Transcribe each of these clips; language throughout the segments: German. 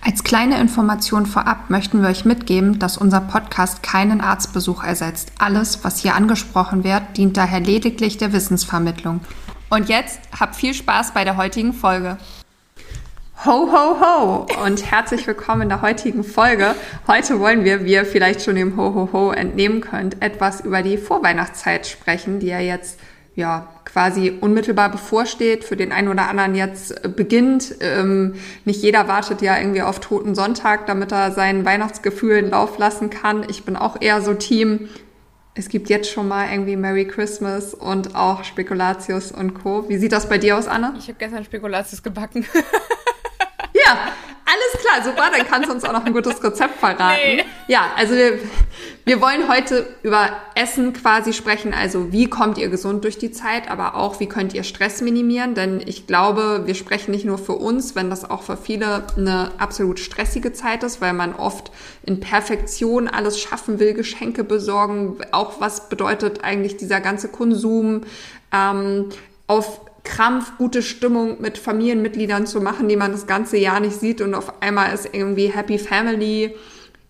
Als kleine Information vorab möchten wir euch mitgeben, dass unser Podcast keinen Arztbesuch ersetzt. Alles, was hier angesprochen wird, dient daher lediglich der Wissensvermittlung. Und jetzt habt viel Spaß bei der heutigen Folge. Ho, ho, ho und herzlich willkommen in der heutigen Folge. Heute wollen wir, wie ihr vielleicht schon dem Ho, ho, ho entnehmen könnt, etwas über die Vorweihnachtszeit sprechen, die ja jetzt ja, quasi unmittelbar bevorsteht, für den einen oder anderen jetzt äh, beginnt. Ähm, nicht jeder wartet ja irgendwie auf Toten Sonntag, damit er sein Weihnachtsgefühl in Lauf lassen kann. Ich bin auch eher so Team, es gibt jetzt schon mal irgendwie Merry Christmas und auch Spekulatius und Co. Wie sieht das bei dir aus, Anne? Ich habe gestern Spekulatius gebacken. ja, alles klar, super, dann kannst du uns auch noch ein gutes Rezept verraten. Nee. Ja, also wir, wir wollen heute über Essen quasi sprechen, also wie kommt ihr gesund durch die Zeit, aber auch wie könnt ihr Stress minimieren, denn ich glaube, wir sprechen nicht nur für uns, wenn das auch für viele eine absolut stressige Zeit ist, weil man oft in Perfektion alles schaffen will, Geschenke besorgen, auch was bedeutet eigentlich dieser ganze Konsum, ähm, auf Krampf, gute Stimmung mit Familienmitgliedern zu machen, die man das ganze Jahr nicht sieht und auf einmal ist irgendwie Happy Family.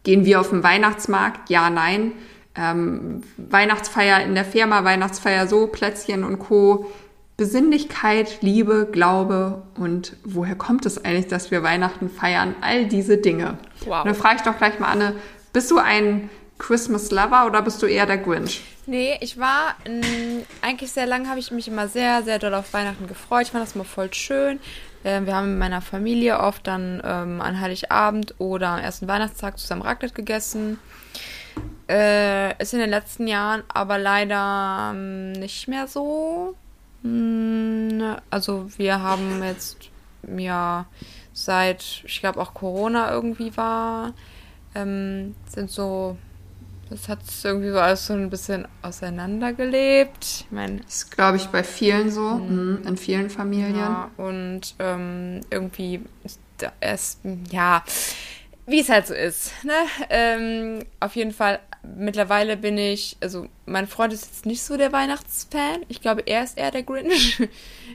Gehen wir auf den Weihnachtsmarkt? Ja, nein. Ähm, Weihnachtsfeier in der Firma, Weihnachtsfeier so, Plätzchen und Co. Besinnlichkeit, Liebe, Glaube und woher kommt es eigentlich, dass wir Weihnachten feiern? All diese Dinge. Wow. Und dann frage ich doch gleich mal Anne, bist du ein Christmas Lover oder bist du eher der Grinch? Nee, ich war m, eigentlich sehr lange, habe ich mich immer sehr, sehr doll auf Weihnachten gefreut. Ich fand das immer voll schön. Ähm, wir haben mit meiner Familie oft dann ähm, an Heiligabend oder am ersten Weihnachtstag zusammen Raclette gegessen. Äh, ist in den letzten Jahren aber leider ähm, nicht mehr so. Hm, also wir haben jetzt ja seit, ich glaube auch Corona irgendwie war, ähm, sind so das hat irgendwie so alles so ein bisschen auseinandergelebt. Ich meine. Das ist, glaube ich, bei vielen so, mhm. in vielen Familien. Ja, und ähm, irgendwie ist, ja, wie es halt so ist. Ne? Ähm, auf jeden Fall, mittlerweile bin ich, also mein Freund ist jetzt nicht so der Weihnachtsfan. Ich glaube, er ist eher der Grinch.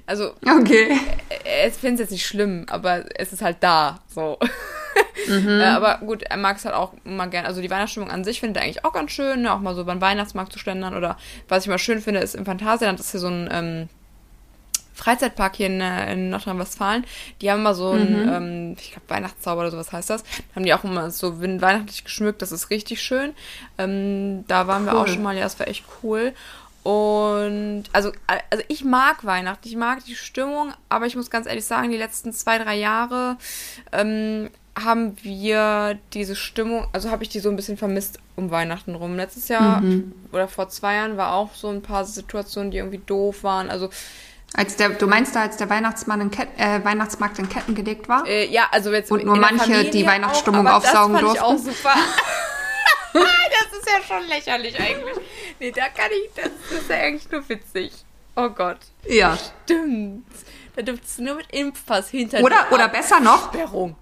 Also, okay. Er, er findet es jetzt nicht schlimm, aber es ist halt da, so. Mhm. Äh, aber gut, er mag es halt auch immer gerne. Also die Weihnachtsstimmung an sich findet er eigentlich auch ganz schön, ne? auch mal so beim Weihnachtsmarkt zu schlendern. Oder was ich mal schön finde, ist im Phantasialand ist hier so ein ähm, Freizeitpark hier in, äh, in Nordrhein-Westfalen. Die haben immer so ein, mhm. ähm, ich glaube, Weihnachtszauber oder sowas heißt das. Haben die auch immer so weihnachtlich geschmückt, das ist richtig schön. Ähm, da waren cool. wir auch schon mal, ja, das war echt cool. Und also, also ich mag Weihnachten, ich mag die Stimmung, aber ich muss ganz ehrlich sagen, die letzten zwei, drei Jahre ähm, haben wir diese Stimmung, also habe ich die so ein bisschen vermisst um Weihnachten rum. Letztes Jahr mhm. oder vor zwei Jahren war auch so ein paar Situationen, die irgendwie doof waren. Also als der, du meinst da, als der Weihnachtsmann in Ket äh, Weihnachtsmarkt in Ketten gelegt war? Äh, ja, also jetzt und nur manche die Weihnachtsstimmung auch, aufsaugen das fand durften. Ich auch super. das ist ja schon lächerlich eigentlich. Nee, da kann ich, das, das ist ja eigentlich nur witzig. Oh Gott. Ja. Stimmt. Da dürfte es nur mit Impfpass hinter Oder, oder besser noch, Sperrung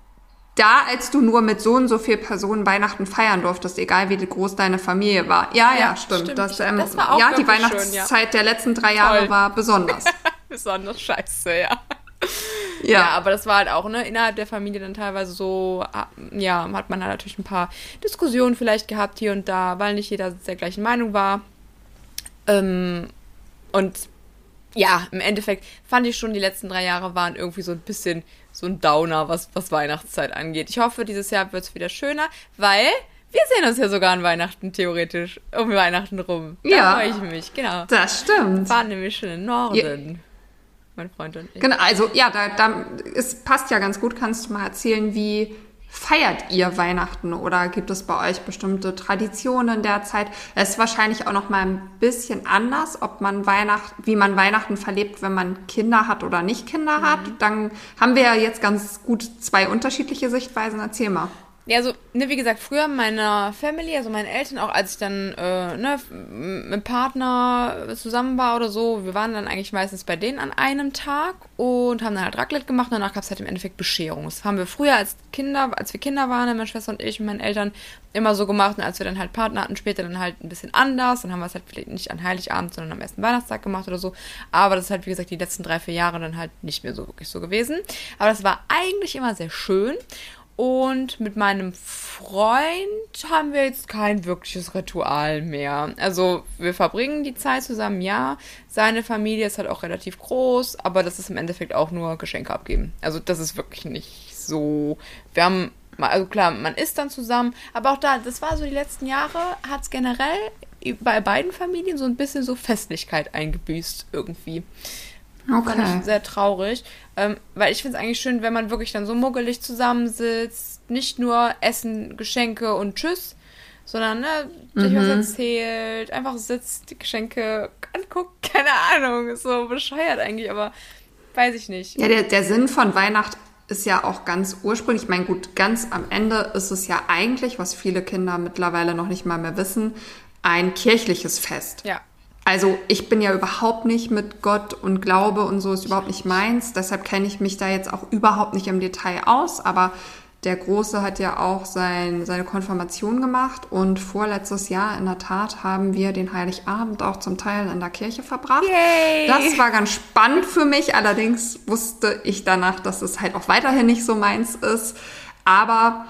da, als du nur mit so und so viel Personen Weihnachten feiern durftest, egal wie groß deine Familie war. Ja, ja, ja stimmt. stimmt. Das, ähm, das war auch ja, die Weihnachtszeit schön, ja. der letzten drei Jahre Toll. war besonders. besonders scheiße, ja. ja. Ja, aber das war halt auch, ne, innerhalb der Familie dann teilweise so, ah, ja, hat man halt natürlich ein paar Diskussionen vielleicht gehabt hier und da, weil nicht jeder der gleichen Meinung war. Ähm, und ja, im Endeffekt fand ich schon, die letzten drei Jahre waren irgendwie so ein bisschen so ein Downer, was, was Weihnachtszeit angeht. Ich hoffe, dieses Jahr wird es wieder schöner, weil wir sehen uns ja sogar an Weihnachten theoretisch um Weihnachten rum. Da ja. freue ich mich, genau. Das stimmt. Wir fahren nämlich schon in den Norden. Ja. Mein Freund und ich. Genau, also ja, da, da es passt ja ganz gut. Kannst du mal erzählen, wie feiert ihr Weihnachten oder gibt es bei euch bestimmte Traditionen derzeit? Es ist wahrscheinlich auch noch mal ein bisschen anders, ob man Weihnachten, wie man Weihnachten verlebt, wenn man Kinder hat oder nicht Kinder mhm. hat. Dann haben wir ja jetzt ganz gut zwei unterschiedliche Sichtweisen. Erzähl mal. Ja, also, ne, wie gesagt, früher meiner Family, also meine Eltern, auch als ich dann äh, ne, mit Partner zusammen war oder so, wir waren dann eigentlich meistens bei denen an einem Tag und haben dann halt Raclette gemacht und danach gab es halt im Endeffekt Bescherung. Das haben wir früher als Kinder, als wir Kinder waren, meine Schwester und ich und meine Eltern immer so gemacht und als wir dann halt Partner hatten, später dann halt ein bisschen anders. Dann haben wir es halt vielleicht nicht an Heiligabend, sondern am ersten Weihnachtstag gemacht oder so. Aber das ist halt, wie gesagt, die letzten drei, vier Jahre dann halt nicht mehr so wirklich so gewesen. Aber das war eigentlich immer sehr schön. Und mit meinem Freund haben wir jetzt kein wirkliches Ritual mehr. Also wir verbringen die Zeit zusammen, ja. Seine Familie ist halt auch relativ groß, aber das ist im Endeffekt auch nur Geschenke abgeben. Also das ist wirklich nicht so. Wir haben, also klar, man isst dann zusammen, aber auch da, das war so die letzten Jahre, hat es generell bei beiden Familien so ein bisschen so Festlichkeit eingebüßt irgendwie. Okay. Fand ich sehr traurig. Ähm, weil ich finde es eigentlich schön, wenn man wirklich dann so muggelig zusammensitzt, nicht nur Essen, Geschenke und Tschüss, sondern ne, sich mhm. was erzählt, einfach sitzt, die Geschenke anguckt, keine Ahnung, ist so bescheuert eigentlich, aber weiß ich nicht. Ja, der, der Sinn von Weihnacht ist ja auch ganz ursprünglich, ich meine, gut, ganz am Ende ist es ja eigentlich, was viele Kinder mittlerweile noch nicht mal mehr wissen, ein kirchliches Fest. Ja. Also ich bin ja überhaupt nicht mit Gott und Glaube und so ist überhaupt nicht meins. Deshalb kenne ich mich da jetzt auch überhaupt nicht im Detail aus. Aber der Große hat ja auch sein, seine Konfirmation gemacht und vorletztes Jahr in der Tat haben wir den Heiligabend auch zum Teil in der Kirche verbracht. Yay. Das war ganz spannend für mich. Allerdings wusste ich danach, dass es halt auch weiterhin nicht so meins ist. Aber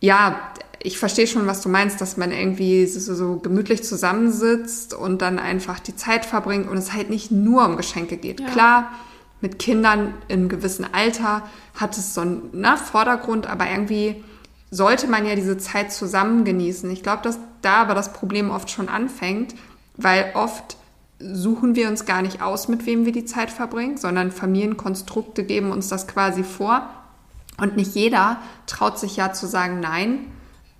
ja, ich verstehe schon, was du meinst, dass man irgendwie so, so, gemütlich zusammensitzt und dann einfach die Zeit verbringt und es halt nicht nur um Geschenke geht. Ja. Klar, mit Kindern im gewissen Alter hat es so einen na, Vordergrund, aber irgendwie sollte man ja diese Zeit zusammen genießen. Ich glaube, dass da aber das Problem oft schon anfängt, weil oft suchen wir uns gar nicht aus, mit wem wir die Zeit verbringen, sondern Familienkonstrukte geben uns das quasi vor. Und nicht jeder traut sich ja zu sagen, nein,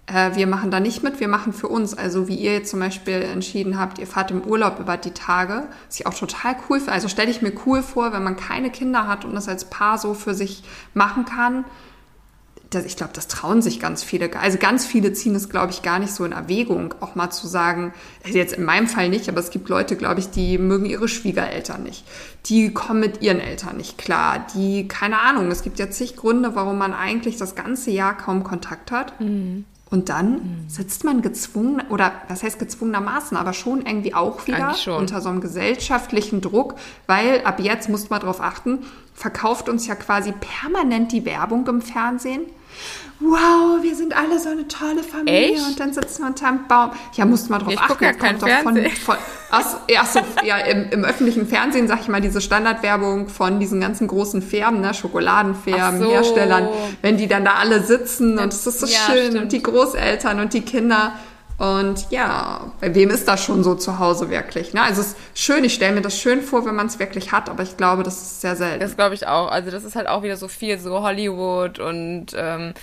äh, wir machen da nicht mit, wir machen für uns. Also wie ihr jetzt zum Beispiel entschieden habt, ihr fahrt im Urlaub über die Tage, was ich auch total cool finde. Also stelle ich mir cool vor, wenn man keine Kinder hat und das als Paar so für sich machen kann. Das, ich glaube, das trauen sich ganz viele. Also ganz viele ziehen es, glaube ich, gar nicht so in Erwägung, auch mal zu sagen, also jetzt in meinem Fall nicht, aber es gibt Leute, glaube ich, die mögen ihre Schwiegereltern nicht. Die kommen mit ihren Eltern nicht klar. Die, keine Ahnung, es gibt ja zig Gründe, warum man eigentlich das ganze Jahr kaum Kontakt hat. Mhm. Und dann sitzt man gezwungen, oder was heißt gezwungenermaßen, aber schon irgendwie auch wieder unter so einem gesellschaftlichen Druck, weil ab jetzt muss man darauf achten, verkauft uns ja quasi permanent die Werbung im Fernsehen wow, wir sind alle so eine tolle Familie Echt? und dann sitzen wir unterm Baum. Ja, musst mal drauf ich achten. Ja kein kommt Fernsehen. Von, von, aus, ja, so, ja im, im, öffentlichen Fernsehen, sag ich mal, diese Standardwerbung von diesen ganzen großen Firmen, ne, Schokoladenfirmen, so. Herstellern, wenn die dann da alle sitzen und es ist so ja, schön stimmt. und die Großeltern und die Kinder. Und ja, bei wem ist das schon so zu Hause wirklich? Ne? Also es ist schön, ich stelle mir das schön vor, wenn man es wirklich hat, aber ich glaube, das ist sehr selten. Das glaube ich auch. Also das ist halt auch wieder so viel so Hollywood und ähm,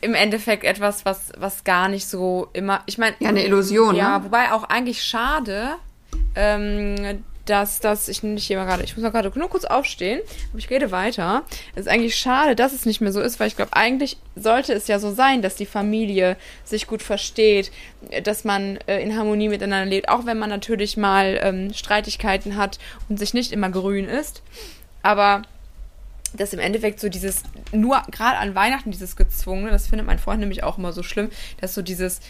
im Endeffekt etwas, was, was gar nicht so immer. Ich meine. Ja, eine Illusion, Ja, ne? wobei auch eigentlich schade, ähm, dass das, ich nicht hier mal gerade, ich muss mal gerade nur kurz aufstehen, aber ich rede weiter. Es ist eigentlich schade, dass es nicht mehr so ist, weil ich glaube, eigentlich sollte es ja so sein, dass die Familie sich gut versteht, dass man äh, in Harmonie miteinander lebt, auch wenn man natürlich mal ähm, Streitigkeiten hat und sich nicht immer grün ist. Aber dass im Endeffekt so dieses, nur gerade an Weihnachten dieses Gezwungene, das findet mein Freund nämlich auch immer so schlimm, dass so dieses,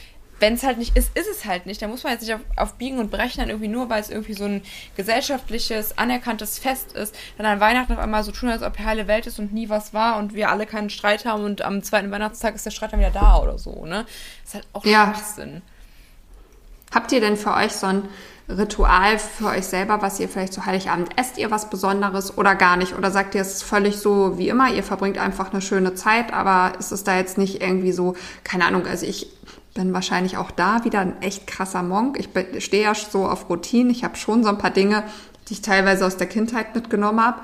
wenn es halt nicht ist, ist es halt nicht. Da muss man jetzt nicht auf, auf Biegen und Brechen dann irgendwie nur, weil es irgendwie so ein gesellschaftliches, anerkanntes Fest ist, dann an Weihnachten auf einmal so tun, als ob die heile Welt ist und nie was war und wir alle keinen Streit haben und am zweiten Weihnachtstag ist der Streit dann wieder da oder so, ne? Das ist halt auch ja. Schwachsinn. Habt ihr denn für euch so ein Ritual für euch selber, was ihr vielleicht zu Heiligabend esst ihr was Besonderes oder gar nicht? Oder sagt ihr, es ist völlig so wie immer, ihr verbringt einfach eine schöne Zeit, aber ist es da jetzt nicht irgendwie so, keine Ahnung, also ich bin wahrscheinlich auch da wieder ein echt krasser Monk. Ich stehe ja so auf Routinen. Ich habe schon so ein paar Dinge, die ich teilweise aus der Kindheit mitgenommen habe.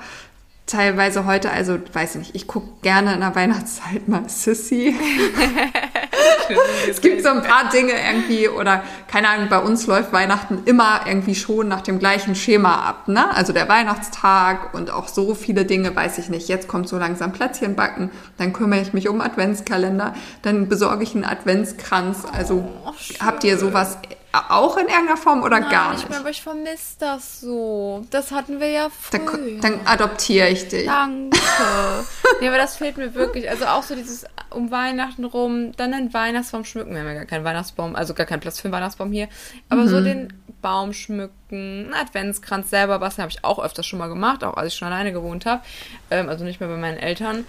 Teilweise heute, also weiß ich nicht, ich gucke gerne in der Weihnachtszeit mal Sissy. es gibt so ein paar Dinge irgendwie, oder keine Ahnung, bei uns läuft Weihnachten immer irgendwie schon nach dem gleichen Schema ab, ne? Also der Weihnachtstag und auch so viele Dinge, weiß ich nicht. Jetzt kommt so langsam Plätzchen backen, dann kümmere ich mich um Adventskalender, dann besorge ich einen Adventskranz. Also oh, habt ihr sowas auch in irgendeiner Form oder Nein, gar nicht? Ich, aber ich vermisse das so. Das hatten wir ja früher. Dann, dann adoptiere ich dich. Danke. nee, aber das fehlt mir wirklich. Also auch so dieses um Weihnachten rum, dann einen Weihnachtsbaum schmücken. Wir haben ja gar keinen Weihnachtsbaum, also gar keinen Platz für einen Weihnachtsbaum hier. Aber mhm. so den Baum schmücken, einen Adventskranz selber basteln, habe ich auch öfters schon mal gemacht, auch als ich schon alleine gewohnt habe. Ähm, also nicht mehr bei meinen Eltern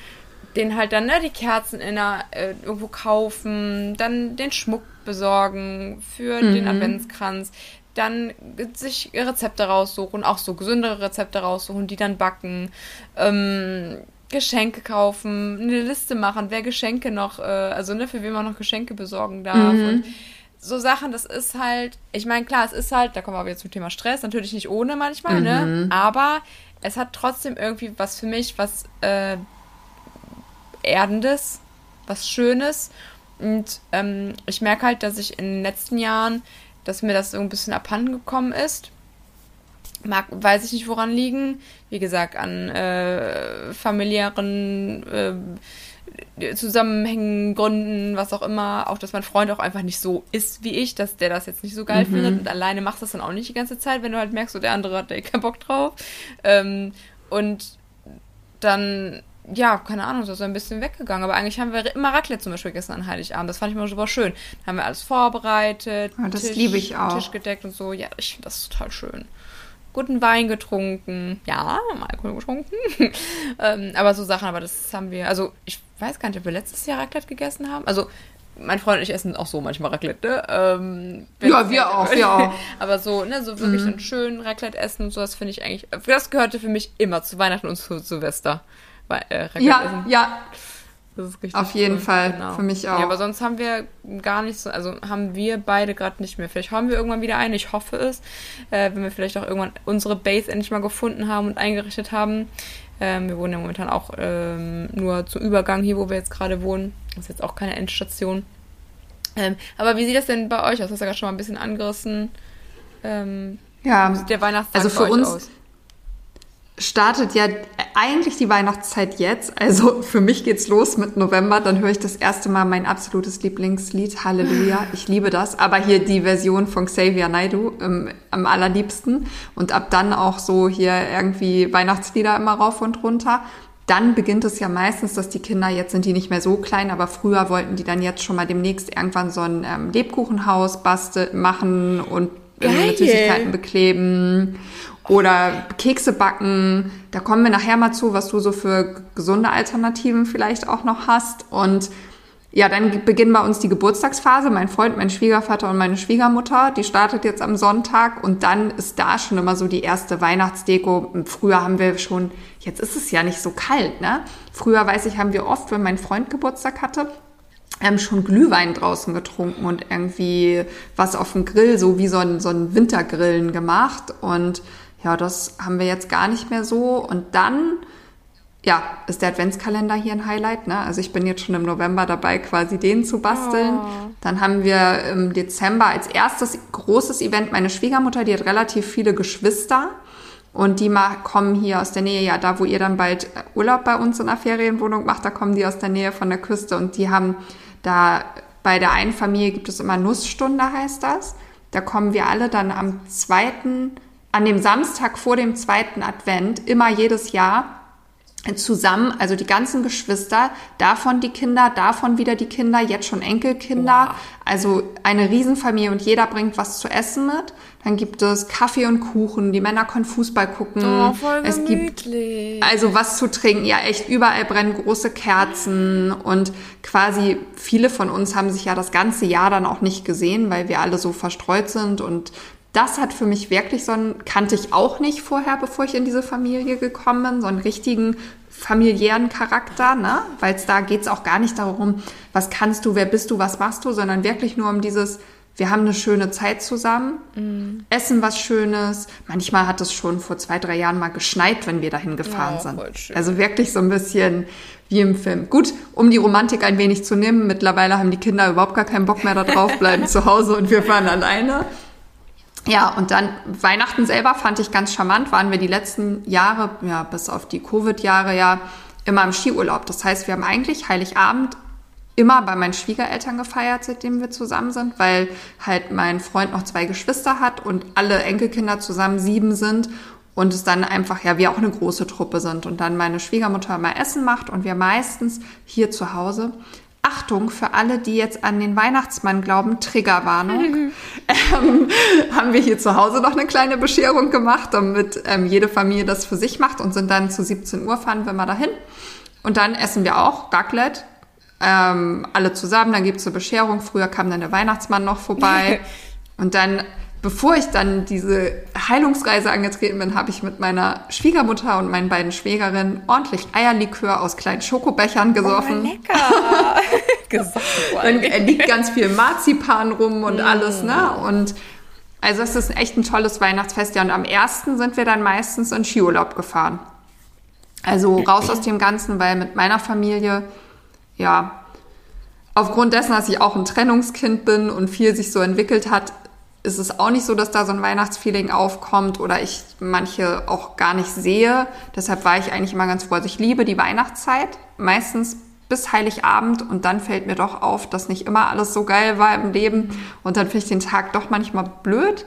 den halt dann ne, die Kerzen in der, äh, irgendwo kaufen, dann den Schmuck besorgen für mhm. den Adventskranz, dann sich Rezepte raussuchen, auch so gesündere Rezepte raussuchen, die dann backen, ähm, Geschenke kaufen, eine Liste machen, wer Geschenke noch, äh, also ne, für wen man noch Geschenke besorgen darf mhm. und so Sachen, das ist halt, ich meine, klar, es ist halt, da kommen wir wieder zum Thema Stress, natürlich nicht ohne manchmal, ne, mhm. ne, aber es hat trotzdem irgendwie was für mich, was äh, Erdendes, was Schönes und ähm, ich merke halt, dass ich in den letzten Jahren, dass mir das so ein bisschen abhanden gekommen ist. Mag, weiß ich nicht, woran liegen. Wie gesagt, an äh, familiären äh, Zusammenhängen, Gründen, was auch immer. Auch, dass mein Freund auch einfach nicht so ist wie ich, dass der das jetzt nicht so geil mhm. findet. Und alleine machst du das dann auch nicht die ganze Zeit, wenn du halt merkst, so der andere hat da eh keinen Bock drauf. Ähm, und dann ja, keine Ahnung, so ein bisschen weggegangen. Aber eigentlich haben wir immer Raclette zum Beispiel gegessen an Heiligabend. Das fand ich immer super schön. Da haben wir alles vorbereitet. Ja, das Tisch, liebe ich auch. Tisch gedeckt und so. Ja, ich finde das total schön. Guten Wein getrunken. Ja, Alkohol getrunken. ähm, aber so Sachen, aber das haben wir. Also, ich weiß gar nicht, ob wir letztes Jahr Raclette gegessen haben. Also, mein Freund und ich essen auch so manchmal Raclette. Ne? Ähm, ja, wir auch, wir auch. Aber so, ne, so wirklich mhm. einen schönen Raclette essen und so, das finde ich eigentlich, das gehörte für mich immer zu Weihnachten und zu Silvester äh, ja, essen. Ja, das ist richtig. Auf jeden cool. Fall, genau. für mich auch. Ja, aber sonst haben wir gar nicht so, also haben wir beide gerade nicht mehr. Vielleicht haben wir irgendwann wieder eine, ich hoffe es, äh, wenn wir vielleicht auch irgendwann unsere Base endlich mal gefunden haben und eingerichtet haben. Ähm, wir wohnen ja momentan auch ähm, nur zum Übergang hier, wo wir jetzt gerade wohnen. Das ist jetzt auch keine Endstation. Ähm, aber wie sieht das denn bei euch aus? Das hast du ja gerade schon mal ein bisschen angerissen. Ähm, ja, wie sieht der Weihnachtstag also für uns, aus? Startet ja eigentlich die Weihnachtszeit jetzt. Also für mich geht's los mit November. Dann höre ich das erste Mal mein absolutes Lieblingslied, Halleluja. Ich liebe das. Aber hier die Version von Xavier Naidu ähm, am allerliebsten. Und ab dann auch so hier irgendwie Weihnachtslieder immer rauf und runter. Dann beginnt es ja meistens, dass die Kinder, jetzt sind die nicht mehr so klein, aber früher wollten die dann jetzt schon mal demnächst irgendwann so ein ähm, Lebkuchenhaus basteln, machen und äh, mit Süßigkeiten bekleben oder Kekse backen. Da kommen wir nachher mal zu, was du so für gesunde Alternativen vielleicht auch noch hast. Und ja, dann beginnen bei uns die Geburtstagsphase. Mein Freund, mein Schwiegervater und meine Schwiegermutter, die startet jetzt am Sonntag und dann ist da schon immer so die erste Weihnachtsdeko. Früher haben wir schon, jetzt ist es ja nicht so kalt, ne? Früher weiß ich, haben wir oft, wenn mein Freund Geburtstag hatte, ähm, schon Glühwein draußen getrunken und irgendwie was auf dem Grill, so wie so ein, so ein Wintergrillen gemacht und ja, das haben wir jetzt gar nicht mehr so. Und dann, ja, ist der Adventskalender hier ein Highlight. Ne? Also ich bin jetzt schon im November dabei, quasi den zu basteln. Oh. Dann haben wir im Dezember als erstes großes Event meine Schwiegermutter, die hat relativ viele Geschwister. Und die kommen hier aus der Nähe, ja, da wo ihr dann bald Urlaub bei uns in der Ferienwohnung macht, da kommen die aus der Nähe von der Küste und die haben da bei der einen Familie gibt es immer Nussstunde, heißt das. Da kommen wir alle dann am zweiten an dem Samstag vor dem zweiten Advent immer jedes Jahr zusammen, also die ganzen Geschwister, davon die Kinder, davon wieder die Kinder, jetzt schon Enkelkinder, wow. also eine Riesenfamilie und jeder bringt was zu essen mit. Dann gibt es Kaffee und Kuchen, die Männer können Fußball gucken. Oh, voll es gibt also was zu trinken, ja echt, überall brennen große Kerzen und quasi viele von uns haben sich ja das ganze Jahr dann auch nicht gesehen, weil wir alle so verstreut sind und das hat für mich wirklich so einen, kannte ich auch nicht vorher, bevor ich in diese Familie gekommen bin, so einen richtigen familiären Charakter, ne? Weil es da geht es auch gar nicht darum, was kannst du, wer bist du, was machst du, sondern wirklich nur um dieses wir haben eine schöne Zeit zusammen, mhm. essen was Schönes. Manchmal hat es schon vor zwei, drei Jahren mal geschneit, wenn wir dahin gefahren ja, sind. Also wirklich so ein bisschen wie im Film. Gut, um die Romantik ein wenig zu nehmen, mittlerweile haben die Kinder überhaupt gar keinen Bock mehr darauf, bleiben zu Hause und wir fahren alleine. Ja, und dann Weihnachten selber fand ich ganz charmant, waren wir die letzten Jahre, ja, bis auf die Covid-Jahre ja immer im Skiurlaub. Das heißt, wir haben eigentlich Heiligabend immer bei meinen Schwiegereltern gefeiert, seitdem wir zusammen sind, weil halt mein Freund noch zwei Geschwister hat und alle Enkelkinder zusammen sieben sind und es dann einfach, ja, wir auch eine große Truppe sind und dann meine Schwiegermutter immer Essen macht und wir meistens hier zu Hause Achtung für alle, die jetzt an den Weihnachtsmann glauben, Triggerwarnung, ähm, haben wir hier zu Hause noch eine kleine Bescherung gemacht, damit ähm, jede Familie das für sich macht und sind dann zu 17 Uhr fahren wir mal dahin. Und dann essen wir auch Raclette, ähm, alle zusammen, dann gibt's eine Bescherung. Früher kam dann der Weihnachtsmann noch vorbei. und dann, bevor ich dann diese Heilungsreise angetreten bin, habe ich mit meiner Schwiegermutter und meinen beiden Schwägerinnen ordentlich Eierlikör aus kleinen Schokobechern gesoffen. Oh, lecker! gesoffen. dann liegt ganz viel Marzipan rum und mm. alles, ne? Und also es ist echt ein tolles Weihnachtsfest. Ja, und am ersten sind wir dann meistens in Skiurlaub gefahren. Also raus aus dem Ganzen, weil mit meiner Familie ja, aufgrund dessen, dass ich auch ein Trennungskind bin und viel sich so entwickelt hat, ist es auch nicht so, dass da so ein Weihnachtsfeeling aufkommt oder ich manche auch gar nicht sehe. Deshalb war ich eigentlich immer ganz froh. Also ich liebe die Weihnachtszeit, meistens bis Heiligabend und dann fällt mir doch auf, dass nicht immer alles so geil war im Leben und dann finde ich den Tag doch manchmal blöd.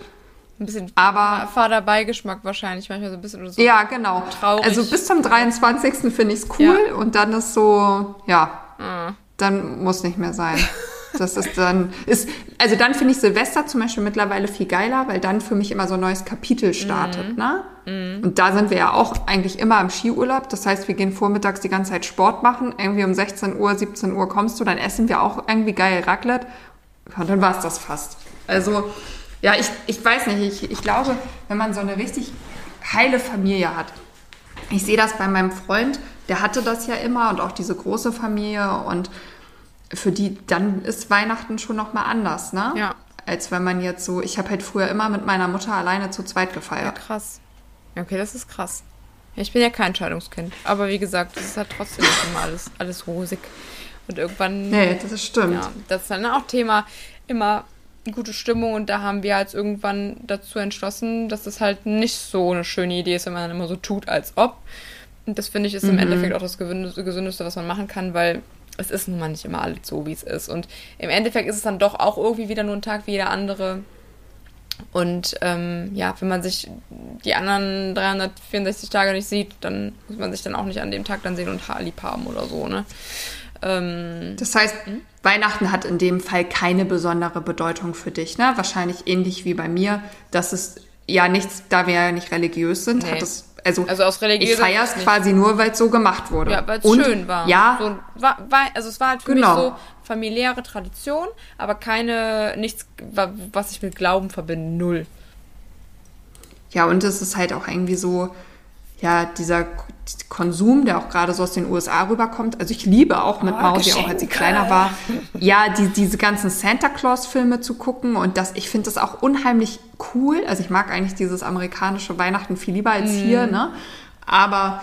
Ein bisschen aber fader Beigeschmack wahrscheinlich, manchmal so ein bisschen so. Ja, genau. Traurig. Also bis zum 23. finde ich es cool ja. und dann ist so, ja, Mhm. Dann muss nicht mehr sein. Das ist dann, ist, also dann finde ich Silvester zum Beispiel mittlerweile viel geiler, weil dann für mich immer so ein neues Kapitel startet, mhm. ne? Mhm. Und da sind wir ja auch eigentlich immer im Skiurlaub. Das heißt, wir gehen vormittags die ganze Zeit Sport machen. Irgendwie um 16 Uhr, 17 Uhr kommst du, dann essen wir auch irgendwie geil Raclette. Und dann war es das fast. Also, ja, ich, ich weiß nicht, ich, ich glaube, wenn man so eine richtig heile Familie hat, ich sehe das bei meinem Freund, der hatte das ja immer und auch diese große Familie und für die, dann ist Weihnachten schon nochmal anders, ne? Ja. Als wenn man jetzt so, ich habe halt früher immer mit meiner Mutter alleine zu zweit gefeiert. Ja, krass. Okay, das ist krass. Ich bin ja kein Scheidungskind, aber wie gesagt, das ist halt trotzdem nicht immer alles, alles rosig. Und irgendwann. Nee, das ist stimmt. Ja, das ist dann auch Thema immer gute Stimmung und da haben wir halt irgendwann dazu entschlossen, dass das halt nicht so eine schöne Idee ist, wenn man dann immer so tut, als ob. Und das finde ich ist im mhm. Endeffekt auch das Gesündeste, was man machen kann, weil es ist nun mal nicht immer alles so, wie es ist. Und im Endeffekt ist es dann doch auch irgendwie wieder nur ein Tag wie jeder andere. Und ähm, ja, wenn man sich die anderen 364 Tage nicht sieht, dann muss man sich dann auch nicht an dem Tag dann sehen und lieb haben oder so, ne? Ähm, das heißt, hm? Weihnachten hat in dem Fall keine besondere Bedeutung für dich, ne? Wahrscheinlich ähnlich wie bei mir. Das ist ja nichts, da wir ja nicht religiös sind, nee. hat es also, also aus ich feiere es quasi nur, weil es so gemacht wurde. Ja, weil es schön war. Ja. So, war, war, also es war halt für genau. mich so familiäre Tradition, aber keine, nichts, was ich mit Glauben verbinde, null. Ja, und es ist halt auch irgendwie so, ja, dieser Konsum, der auch gerade so aus den USA rüberkommt. Also ich liebe auch mit oh, Mausi, auch als sie kleiner war, ja, die, diese ganzen Santa Claus-Filme zu gucken. Und das, ich finde das auch unheimlich cool. Also ich mag eigentlich dieses amerikanische Weihnachten viel lieber als mm. hier, ne? Aber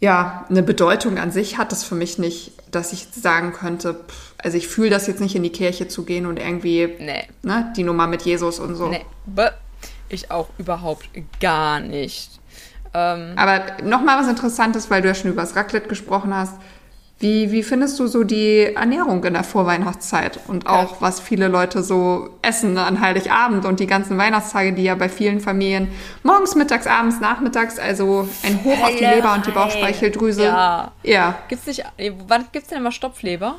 ja, eine Bedeutung an sich hat das für mich nicht, dass ich sagen könnte, pff, also ich fühle das jetzt nicht in die Kirche zu gehen und irgendwie nee. ne, die Nummer mit Jesus und so. Nee, ich auch überhaupt gar nicht. Ähm, Aber nochmal was Interessantes, weil du ja schon über das Raclette gesprochen hast. Wie, wie findest du so die Ernährung in der Vorweihnachtszeit und auch was viele Leute so essen an Heiligabend und die ganzen Weihnachtstage, die ja bei vielen Familien morgens, mittags, abends, nachmittags, also ein Hoch auf die Leber und die Bauchspeicheldrüse. Ja. ja. Gibt's nicht, wann gibt's denn immer Stopfleber?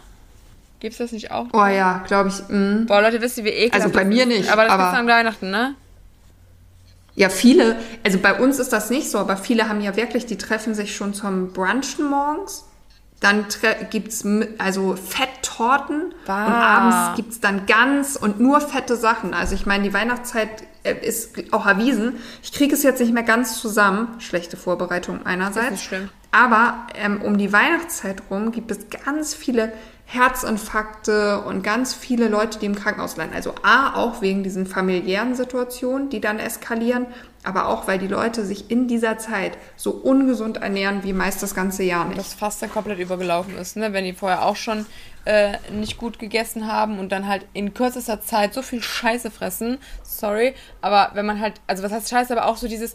Gibt's das nicht auch? Oh ja, glaube ich. Mh. Boah, Leute, wisst ihr, wie ekelhaft Also bei mir nicht. Aber das aber gibt's an Weihnachten, ne? Ja, viele, also bei uns ist das nicht so, aber viele haben ja wirklich, die treffen sich schon zum Brunchen morgens. Dann gibt's also Fetttorten bah. und abends gibt's dann ganz und nur fette Sachen. Also ich meine, die Weihnachtszeit äh, ist auch erwiesen. Ich kriege es jetzt nicht mehr ganz zusammen. Schlechte Vorbereitung einerseits. Das ist schlimm. Aber ähm, um die Weihnachtszeit rum gibt es ganz viele Herzinfarkte und ganz viele Leute, die im Krankenhaus landen. Also A, auch wegen diesen familiären Situationen, die dann eskalieren, aber auch, weil die Leute sich in dieser Zeit so ungesund ernähren wie meist das ganze Jahr nicht. Das fast dann komplett übergelaufen ist, ne? Wenn die vorher auch schon äh, nicht gut gegessen haben und dann halt in kürzester Zeit so viel Scheiße fressen. Sorry, aber wenn man halt, also was heißt Scheiße, aber auch so dieses,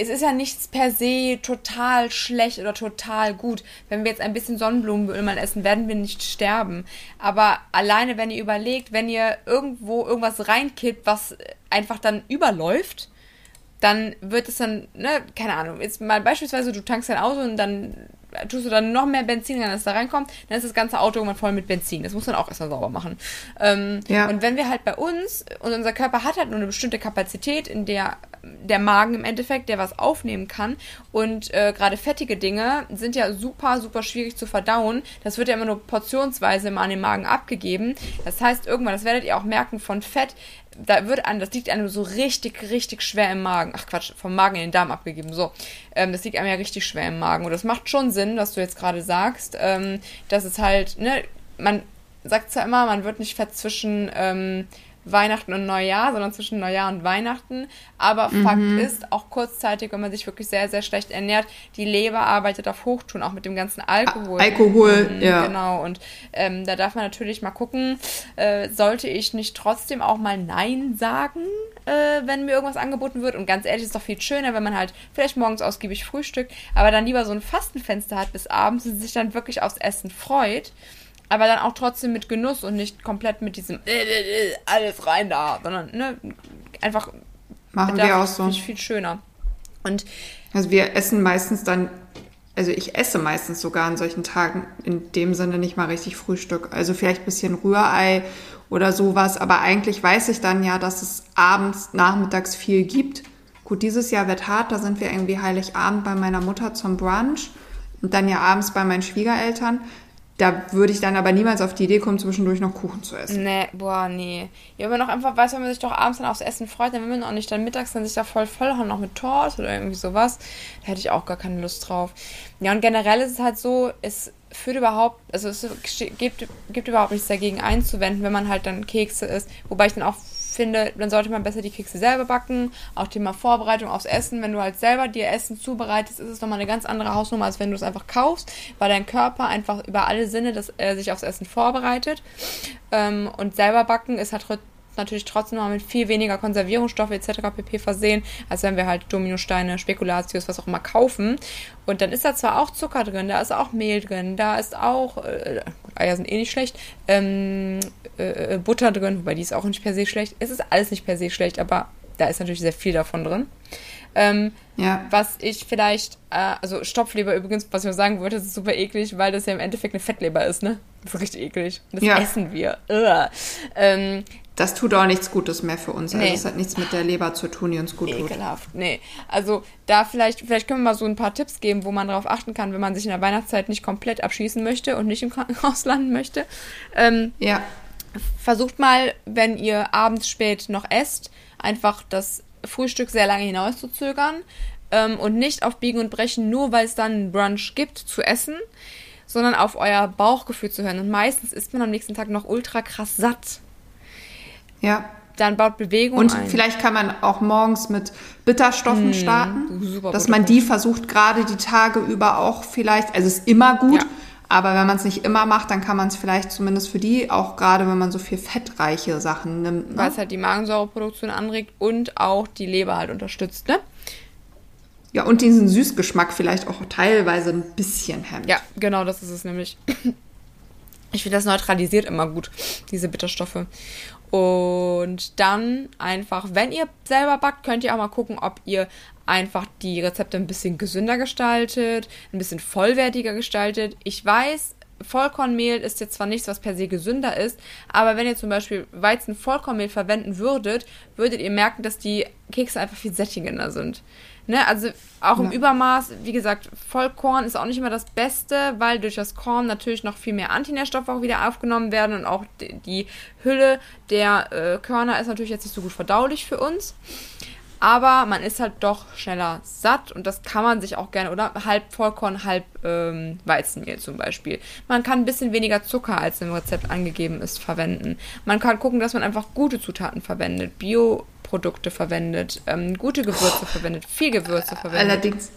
es ist ja nichts per se total schlecht oder total gut. Wenn wir jetzt ein bisschen Sonnenblumenöl mal essen, werden wir nicht sterben. Aber alleine, wenn ihr überlegt, wenn ihr irgendwo irgendwas reinkippt, was einfach dann überläuft, dann wird es dann, ne, keine Ahnung, jetzt mal beispielsweise, du tankst dein Auto und dann tust du dann noch mehr Benzin rein, als da reinkommt, dann ist das ganze Auto irgendwann voll mit Benzin. Das muss man auch erstmal sauber machen. Ähm, ja. Und wenn wir halt bei uns, und unser Körper hat halt nur eine bestimmte Kapazität, in der der Magen im Endeffekt, der was aufnehmen kann. Und äh, gerade fettige Dinge sind ja super, super schwierig zu verdauen. Das wird ja immer nur portionsweise immer an den Magen abgegeben. Das heißt, irgendwann, das werdet ihr auch merken, von Fett da wird einem, das liegt einem so richtig, richtig schwer im Magen. Ach Quatsch, vom Magen in den Darm abgegeben. So, ähm, das liegt einem ja richtig schwer im Magen. Und das macht schon Sinn, was du jetzt gerade sagst, ähm, dass es halt, ne, man sagt zwar immer, man wird nicht fett zwischen ähm, Weihnachten und Neujahr, sondern zwischen Neujahr und Weihnachten. Aber mhm. Fakt ist, auch kurzzeitig, wenn man sich wirklich sehr, sehr schlecht ernährt, die Leber arbeitet auf Hochtun, auch mit dem ganzen Alkohol. Alkohol, mhm, ja. Genau, und ähm, da darf man natürlich mal gucken, äh, sollte ich nicht trotzdem auch mal Nein sagen, äh, wenn mir irgendwas angeboten wird? Und ganz ehrlich, ist es doch viel schöner, wenn man halt vielleicht morgens ausgiebig frühstückt, aber dann lieber so ein Fastenfenster hat bis abends und sich dann wirklich aufs Essen freut aber dann auch trotzdem mit Genuss und nicht komplett mit diesem äh, äh, äh, alles rein da, sondern ne, einfach machen wir auch so. Viel, viel schöner. Und also wir essen meistens dann, also ich esse meistens sogar an solchen Tagen in dem Sinne nicht mal richtig Frühstück. Also vielleicht ein bisschen Rührei oder sowas, aber eigentlich weiß ich dann ja, dass es abends, nachmittags viel gibt. Gut, dieses Jahr wird hart, da sind wir irgendwie Heiligabend bei meiner Mutter zum Brunch und dann ja abends bei meinen Schwiegereltern. Da würde ich dann aber niemals auf die Idee kommen, zwischendurch noch Kuchen zu essen. Nee, boah, nee. Ja, aber noch einfach weiß, wenn man sich doch abends dann aufs Essen freut, dann will man auch nicht dann mittags dann sich da voll vollhauen, noch mit Torte oder irgendwie sowas. Da hätte ich auch gar keine Lust drauf. Ja, und generell ist es halt so, es führt überhaupt, also es gibt, gibt überhaupt nichts dagegen einzuwenden, wenn man halt dann Kekse isst. Wobei ich dann auch finde, dann sollte man besser die Kekse selber backen. Auch Thema Vorbereitung aufs Essen. Wenn du halt selber dir Essen zubereitest, ist es nochmal eine ganz andere Hausnummer, als wenn du es einfach kaufst, weil dein Körper einfach über alle Sinne das, äh, sich aufs Essen vorbereitet. Ähm, und selber backen ist halt natürlich trotzdem noch mit viel weniger Konservierungsstoffe etc. pp. versehen, als wenn wir halt Dominosteine, Spekulatius, was auch immer kaufen. Und dann ist da zwar auch Zucker drin, da ist auch Mehl drin, da ist auch, äh, Eier sind eh nicht schlecht, ähm, äh, äh, Butter drin, wobei die ist auch nicht per se schlecht. Es ist alles nicht per se schlecht, aber da ist natürlich sehr viel davon drin. Ähm, ja. Was ich vielleicht, äh, also Stopfleber übrigens, was ich noch sagen wollte, ist super eklig, weil das ja im Endeffekt eine Fettleber ist, ne? Das ist richtig eklig. Das ja. essen wir. Ähm, das tut auch nichts Gutes mehr für uns. Also nee. es hat nichts mit der Leber zu tun, die uns gut Ekelhaft. tut. Ekelhaft. Nee. Also da vielleicht, vielleicht können wir mal so ein paar Tipps geben, wo man darauf achten kann, wenn man sich in der Weihnachtszeit nicht komplett abschießen möchte und nicht im Krankenhaus landen möchte. Ähm, ja. Versucht mal, wenn ihr abends spät noch esst, einfach das Frühstück sehr lange hinauszuzögern ähm, und nicht auf Biegen und Brechen, nur weil es dann einen Brunch gibt, zu essen, sondern auf euer Bauchgefühl zu hören. Und meistens ist man am nächsten Tag noch ultra krass satt. Ja. Dann baut Bewegung Und ein. vielleicht kann man auch morgens mit Bitterstoffen mmh, starten, dass man die versucht, gerade die Tage über auch vielleicht, also es ist immer gut, ja. aber wenn man es nicht immer macht, dann kann man es vielleicht zumindest für die, auch gerade wenn man so viel fettreiche Sachen nimmt. Ne? Weil es halt die Magensäureproduktion anregt und auch die Leber halt unterstützt, ne? Ja, und diesen Süßgeschmack vielleicht auch teilweise ein bisschen hemmt. Ja, genau, das ist es nämlich. Ich finde, das neutralisiert immer gut, diese Bitterstoffe. Und dann einfach, wenn ihr selber backt, könnt ihr auch mal gucken, ob ihr einfach die Rezepte ein bisschen gesünder gestaltet, ein bisschen vollwertiger gestaltet. Ich weiß, Vollkornmehl ist jetzt zwar nichts, was per se gesünder ist, aber wenn ihr zum Beispiel Weizen-Vollkornmehl verwenden würdet, würdet ihr merken, dass die Kekse einfach viel sättigender sind. Ne, also auch ja. im Übermaß, wie gesagt, Vollkorn ist auch nicht immer das Beste, weil durch das Korn natürlich noch viel mehr Antinährstoffe auch wieder aufgenommen werden und auch die, Hülle der äh, Körner ist natürlich jetzt nicht so gut verdaulich für uns. Aber man ist halt doch schneller satt und das kann man sich auch gerne, oder halb Vollkorn, halb ähm, Weizenmehl zum Beispiel. Man kann ein bisschen weniger Zucker, als im Rezept angegeben ist, verwenden. Man kann gucken, dass man einfach gute Zutaten verwendet, Bioprodukte verwendet, ähm, gute Gewürze oh. verwendet, viel Gewürze verwendet. Allerdings,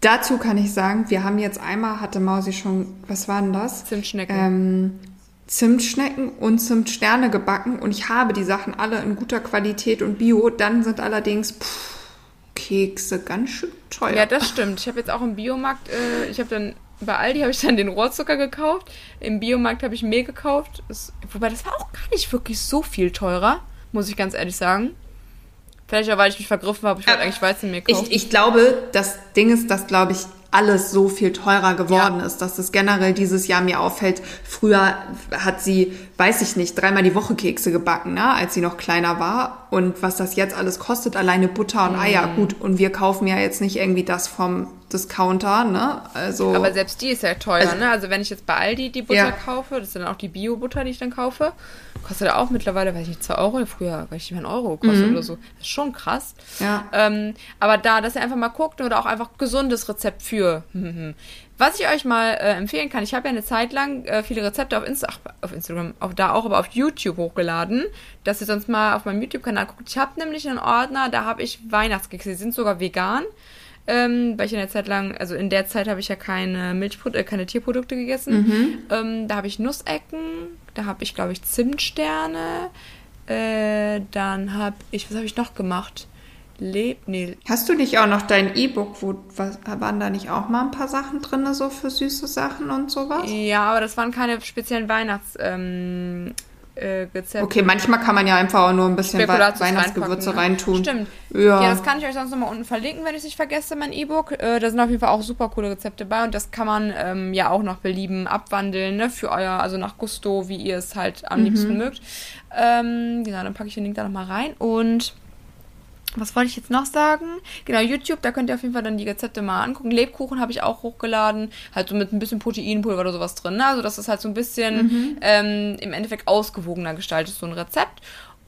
dazu kann ich sagen, wir haben jetzt einmal, hatte Mausi schon, was war denn das? Zimtschnecken. Ähm, Zimtschnecken und Zimtsterne gebacken und ich habe die Sachen alle in guter Qualität und Bio. Dann sind allerdings pff, Kekse ganz schön teuer. Ja, das stimmt. Ich habe jetzt auch im Biomarkt, äh, ich habe dann bei Aldi habe ich dann den Rohrzucker gekauft. Im Biomarkt habe ich Mehl gekauft. Das, wobei das war auch gar nicht wirklich so viel teurer, muss ich ganz ehrlich sagen. Vielleicht auch, weil ich mich vergriffen habe. Ich wollte äh, eigentlich Weizenmehl kaufen. Ich, ich glaube, das Ding ist, dass, glaube ich, alles so viel teurer geworden ja. ist, dass es generell dieses Jahr mir auffällt. Früher hat sie, weiß ich nicht, dreimal die Woche Kekse gebacken, ne, als sie noch kleiner war. Und was das jetzt alles kostet, alleine Butter und Eier, mm. gut. Und wir kaufen ja jetzt nicht irgendwie das vom Discounter, ne? Also. Aber selbst die ist ja teuer, also, ne? Also wenn ich jetzt bei Aldi die Butter ja. kaufe, das ist dann auch die Bio-Butter, die ich dann kaufe, kostet auch mittlerweile, weiß ich nicht, 2 Euro, früher, weiß ich nicht, ein Euro kostet mhm. oder so. Das ist schon krass. Ja. Ähm, aber da, dass ihr einfach mal guckt oder auch einfach gesundes Rezept für. Was ich euch mal äh, empfehlen kann, ich habe ja eine Zeit lang äh, viele Rezepte auf, Insta ach, auf Instagram, auch da auch, aber auf YouTube hochgeladen, dass ihr sonst mal auf meinem YouTube-Kanal guckt. Ich habe nämlich einen Ordner, da habe ich Weihnachtskekse, die sind sogar vegan. Ähm, weil ich in der Zeit lang, also in der Zeit habe ich ja keine Milchprodukte, äh, keine Tierprodukte gegessen. Mhm. Ähm, da habe ich Nussecken, da habe ich, glaube ich, Zimtsterne. Äh, dann habe ich, was habe ich noch gemacht? Leb, nee. Hast du nicht auch noch dein E-Book, wo was, waren da nicht auch mal ein paar Sachen drin, so für süße Sachen und sowas? Ja, aber das waren keine speziellen Weihnachts. Ähm, äh, Rezepte. Okay, manchmal kann man ja einfach auch nur ein bisschen Weihnachtsgewürze ne? reintun. Stimmt. Ja. ja. das kann ich euch sonst nochmal unten verlinken, wenn ich es nicht vergesse, mein E-Book. Äh, da sind auf jeden Fall auch super coole Rezepte bei und das kann man ähm, ja auch nach Belieben abwandeln, ne, für euer, also nach Gusto, wie ihr es halt am mhm. liebsten mögt. Ähm, genau, dann packe ich den Link da nochmal rein und was wollte ich jetzt noch sagen? Genau, YouTube, da könnt ihr auf jeden Fall dann die Rezepte mal angucken. Lebkuchen habe ich auch hochgeladen, halt so mit ein bisschen Proteinpulver oder sowas drin. Ne? Also, dass es halt so ein bisschen mhm. ähm, im Endeffekt ausgewogener gestaltet, so ein Rezept.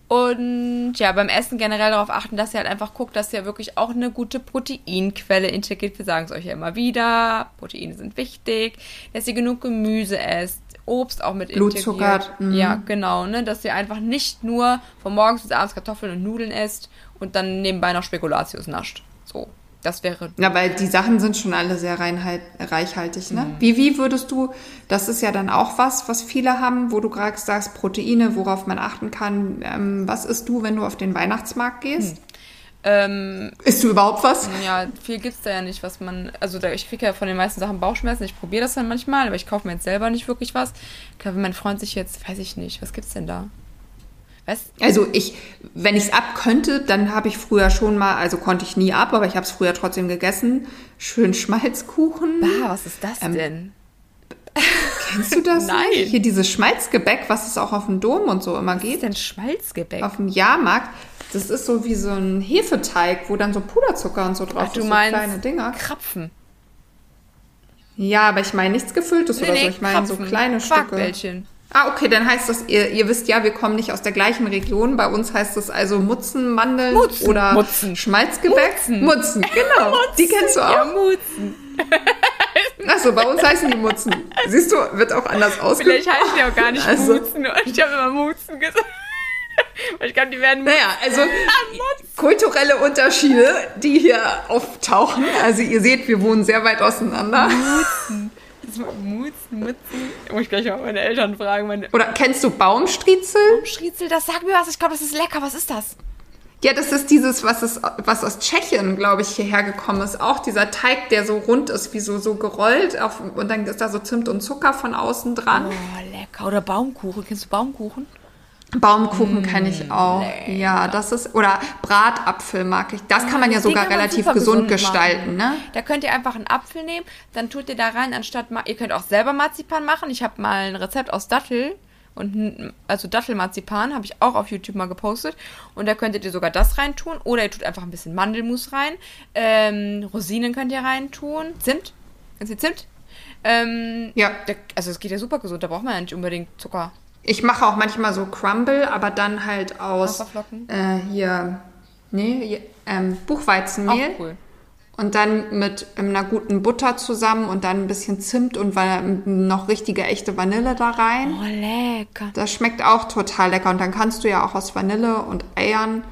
Und ja, beim Essen generell darauf achten, dass ihr halt einfach guckt, dass ihr wirklich auch eine gute Proteinquelle integriert. Wir sagen es euch ja immer wieder. Proteine sind wichtig. Dass ihr genug Gemüse esst. Obst auch mit Blutzucker. integriert. Mhm. Ja, genau, ne? Dass ihr einfach nicht nur von morgens bis abends Kartoffeln und Nudeln esst und dann nebenbei noch Spekulatius nascht. So. Das wäre. Ja, weil die Sachen sind schon alle sehr reinhalt, reichhaltig, ne? Mhm. Wie, wie würdest du, das ist ja dann auch was, was viele haben, wo du gerade sagst, Proteine, worauf man achten kann. Ähm, was isst du, wenn du auf den Weihnachtsmarkt gehst? Hm. Ähm, Isst du überhaupt was? Ja, viel gibt es da ja nicht, was man. Also da, ich kriege ja von den meisten Sachen Bauchschmerzen. Ich probiere das dann manchmal, aber ich kaufe mir jetzt selber nicht wirklich was. Wenn mein Freund sich jetzt, weiß ich nicht, was gibt's denn da? Was? Also ich, wenn ich es ab könnte, dann habe ich früher schon mal, also konnte ich nie ab, aber ich habe es früher trotzdem gegessen. Schön Schmalzkuchen. Bah, was ist das ähm, denn? Kennst du das? Nein. Hier dieses Schmalzgebäck, was es auch auf dem Dom und so immer was gibt. Was ist denn Schmalzgebäck? Auf dem Jahrmarkt. Das ist so wie so ein Hefeteig, wo dann so Puderzucker und so drauf Ach, du ist. Du meinst so kleine Dinger. Krapfen. Ja, aber ich meine nichts Gefülltes nee, oder so. Ich meine so kleine Stücke. Ah, okay, dann heißt das, ihr, ihr wisst ja, wir kommen nicht aus der gleichen Region. Bei uns heißt das also Mutzenmandeln Mutzen. oder Mutzen. Schmalzgebäck. Mutzen, Mutzen genau. Mutzen. Die kennst du auch? Ja, Mutzen. Achso, bei uns heißen die Mutzen. Siehst du, wird auch anders ausgesprochen. Vielleicht heißen die auch gar nicht also. Mutzen. Ich habe immer Mutzen gesagt. Ich glaube, die werden. Naja, also kulturelle Unterschiede, die hier auftauchen. Also ihr seht, wir wohnen sehr weit auseinander. Mutzen. Mutzen, Mutzen. Muss ich gleich mal meine Eltern fragen. Meine Oder kennst du Baumstriezel? Baumstriezel, das sag mir was. Ich glaube, das ist lecker. Was ist das? Ja, das ist dieses, was, ist, was aus Tschechien, glaube ich, hierher gekommen ist. Auch dieser Teig, der so rund ist, wie so, so gerollt. Auf, und dann ist da so Zimt und Zucker von außen dran. Oh, lecker. Oder Baumkuchen. Kennst du Baumkuchen? Baumkuchen mm, kenne ich auch. Lecker. Ja, das ist oder Bratapfel mag ich. Das kann man ja sogar relativ gesund, gesund gestalten, ne? Da könnt ihr einfach einen Apfel nehmen, dann tut ihr da rein anstatt ihr könnt auch selber Marzipan machen. Ich habe mal ein Rezept aus Dattel und also Dattelmarzipan habe ich auch auf YouTube mal gepostet und da könntet ihr sogar das reintun oder ihr tut einfach ein bisschen Mandelmus rein. Ähm, Rosinen könnt ihr reintun, Zimt, kennst du Zimt? Ähm, ja. also es geht ja super gesund, da braucht man ja nicht unbedingt Zucker. Ich mache auch manchmal so Crumble, aber dann halt aus. Äh, hier Nee, ähm, Buchweizenmehl. Auch cool. Und dann mit einer guten Butter zusammen und dann ein bisschen Zimt und noch richtige echte Vanille da rein. Oh, lecker. Das schmeckt auch total lecker. Und dann kannst du ja auch aus Vanille und Eiern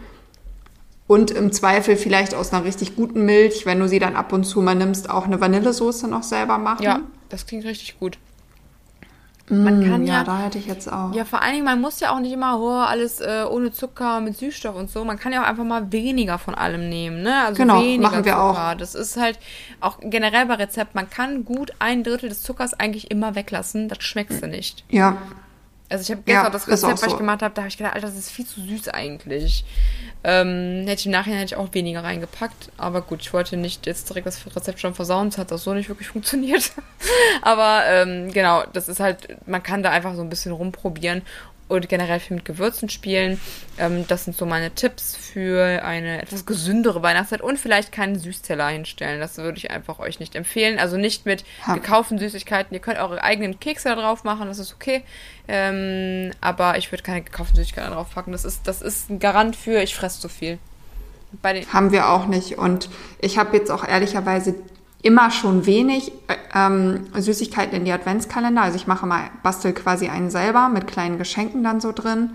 und im Zweifel vielleicht aus einer richtig guten Milch, wenn du sie dann ab und zu mal nimmst, auch eine Vanillesoße noch selber machen. Ja, das klingt richtig gut. Man mm, kann ja, ja, da hätte ich jetzt auch. Ja, vor allen Dingen, man muss ja auch nicht immer oh, alles äh, ohne Zucker mit Süßstoff und so. Man kann ja auch einfach mal weniger von allem nehmen, ne? Also genau, weniger machen wir Zucker. auch. Das ist halt auch generell bei Rezept. Man kann gut ein Drittel des Zuckers eigentlich immer weglassen. Das schmeckst du nicht. Ja. Also ich habe gestern ja, das Rezept, was ich gemacht habe, da habe ich gedacht, Alter, das ist viel zu süß eigentlich. Ähm, hätte ich im Nachhinein hätte ich auch weniger reingepackt. Aber gut, ich wollte nicht jetzt direkt das Rezept schon versauen. Es hat auch so nicht wirklich funktioniert. aber ähm, genau, das ist halt, man kann da einfach so ein bisschen rumprobieren und generell viel mit Gewürzen spielen. Ähm, das sind so meine Tipps für eine etwas gesündere Weihnachtszeit und vielleicht keinen Süßteller hinstellen. Das würde ich einfach euch nicht empfehlen. Also nicht mit gekauften Süßigkeiten. Ihr könnt eure eigenen Kekse da drauf machen, das ist okay. Ähm, aber ich würde keine gekauften Süßigkeiten da drauf packen. Das ist, das ist ein Garant für, ich fresse zu viel. Haben wir auch nicht. Und ich habe jetzt auch ehrlicherweise immer schon wenig äh, ähm, Süßigkeiten in die Adventskalender. Also ich mache mal, bastel quasi einen selber mit kleinen Geschenken dann so drin.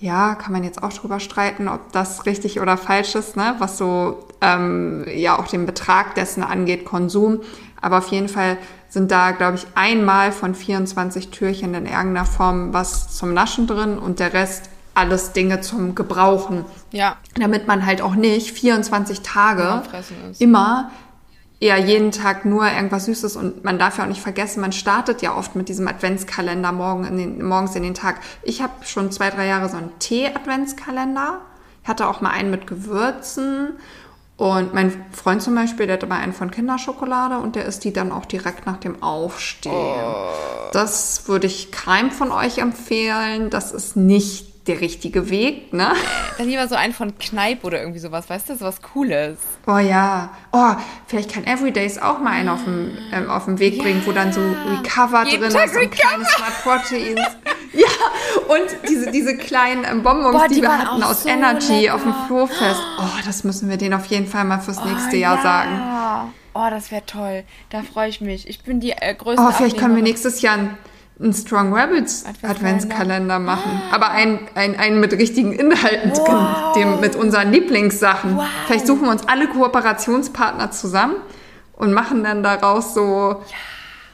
Ja, kann man jetzt auch drüber streiten, ob das richtig oder falsch ist, ne? was so ähm, ja auch den Betrag dessen angeht, Konsum. Aber auf jeden Fall sind da, glaube ich, einmal von 24 Türchen in irgendeiner Form was zum Naschen drin und der Rest alles Dinge zum Gebrauchen. Ja. Damit man halt auch nicht 24 Tage immer ja jeden Tag nur irgendwas Süßes und man darf ja auch nicht vergessen, man startet ja oft mit diesem Adventskalender morgen in den, morgens in den Tag. Ich habe schon zwei, drei Jahre so einen Tee-Adventskalender. Ich hatte auch mal einen mit Gewürzen. Und mein Freund zum Beispiel, der hatte mal einen von Kinderschokolade und der isst die dann auch direkt nach dem Aufstehen. Oh. Das würde ich keinem von euch empfehlen. Das ist nicht der richtige Weg, ne? Dann lieber so einen von Kneipp oder irgendwie sowas, weißt du, so was Cooles. Oh ja. Oh, vielleicht kann Everydays auch mal einen auf dem, ähm, auf dem Weg ja. bringen, wo dann so Recover Jeden drin Tag ist und kleine Smart Proteins. ja, und diese, diese kleinen ähm, Bonbons, Boah, die, die, wir hatten aus so Energy lecker. auf dem Flohfest. Oh, das müssen wir denen auf jeden Fall mal fürs nächste oh, Jahr ja. sagen. Oh, das wäre toll. Da freue ich mich. Ich bin die äh, größte. Oh, vielleicht können wir nächstes Jahr ein einen Strong Rabbits Adventskalender, machen. Aber einen, einen, einen mit richtigen Inhalten wow. drin, dem, mit unseren Lieblingssachen. Wow. Vielleicht suchen wir uns alle Kooperationspartner zusammen und machen dann daraus so ja.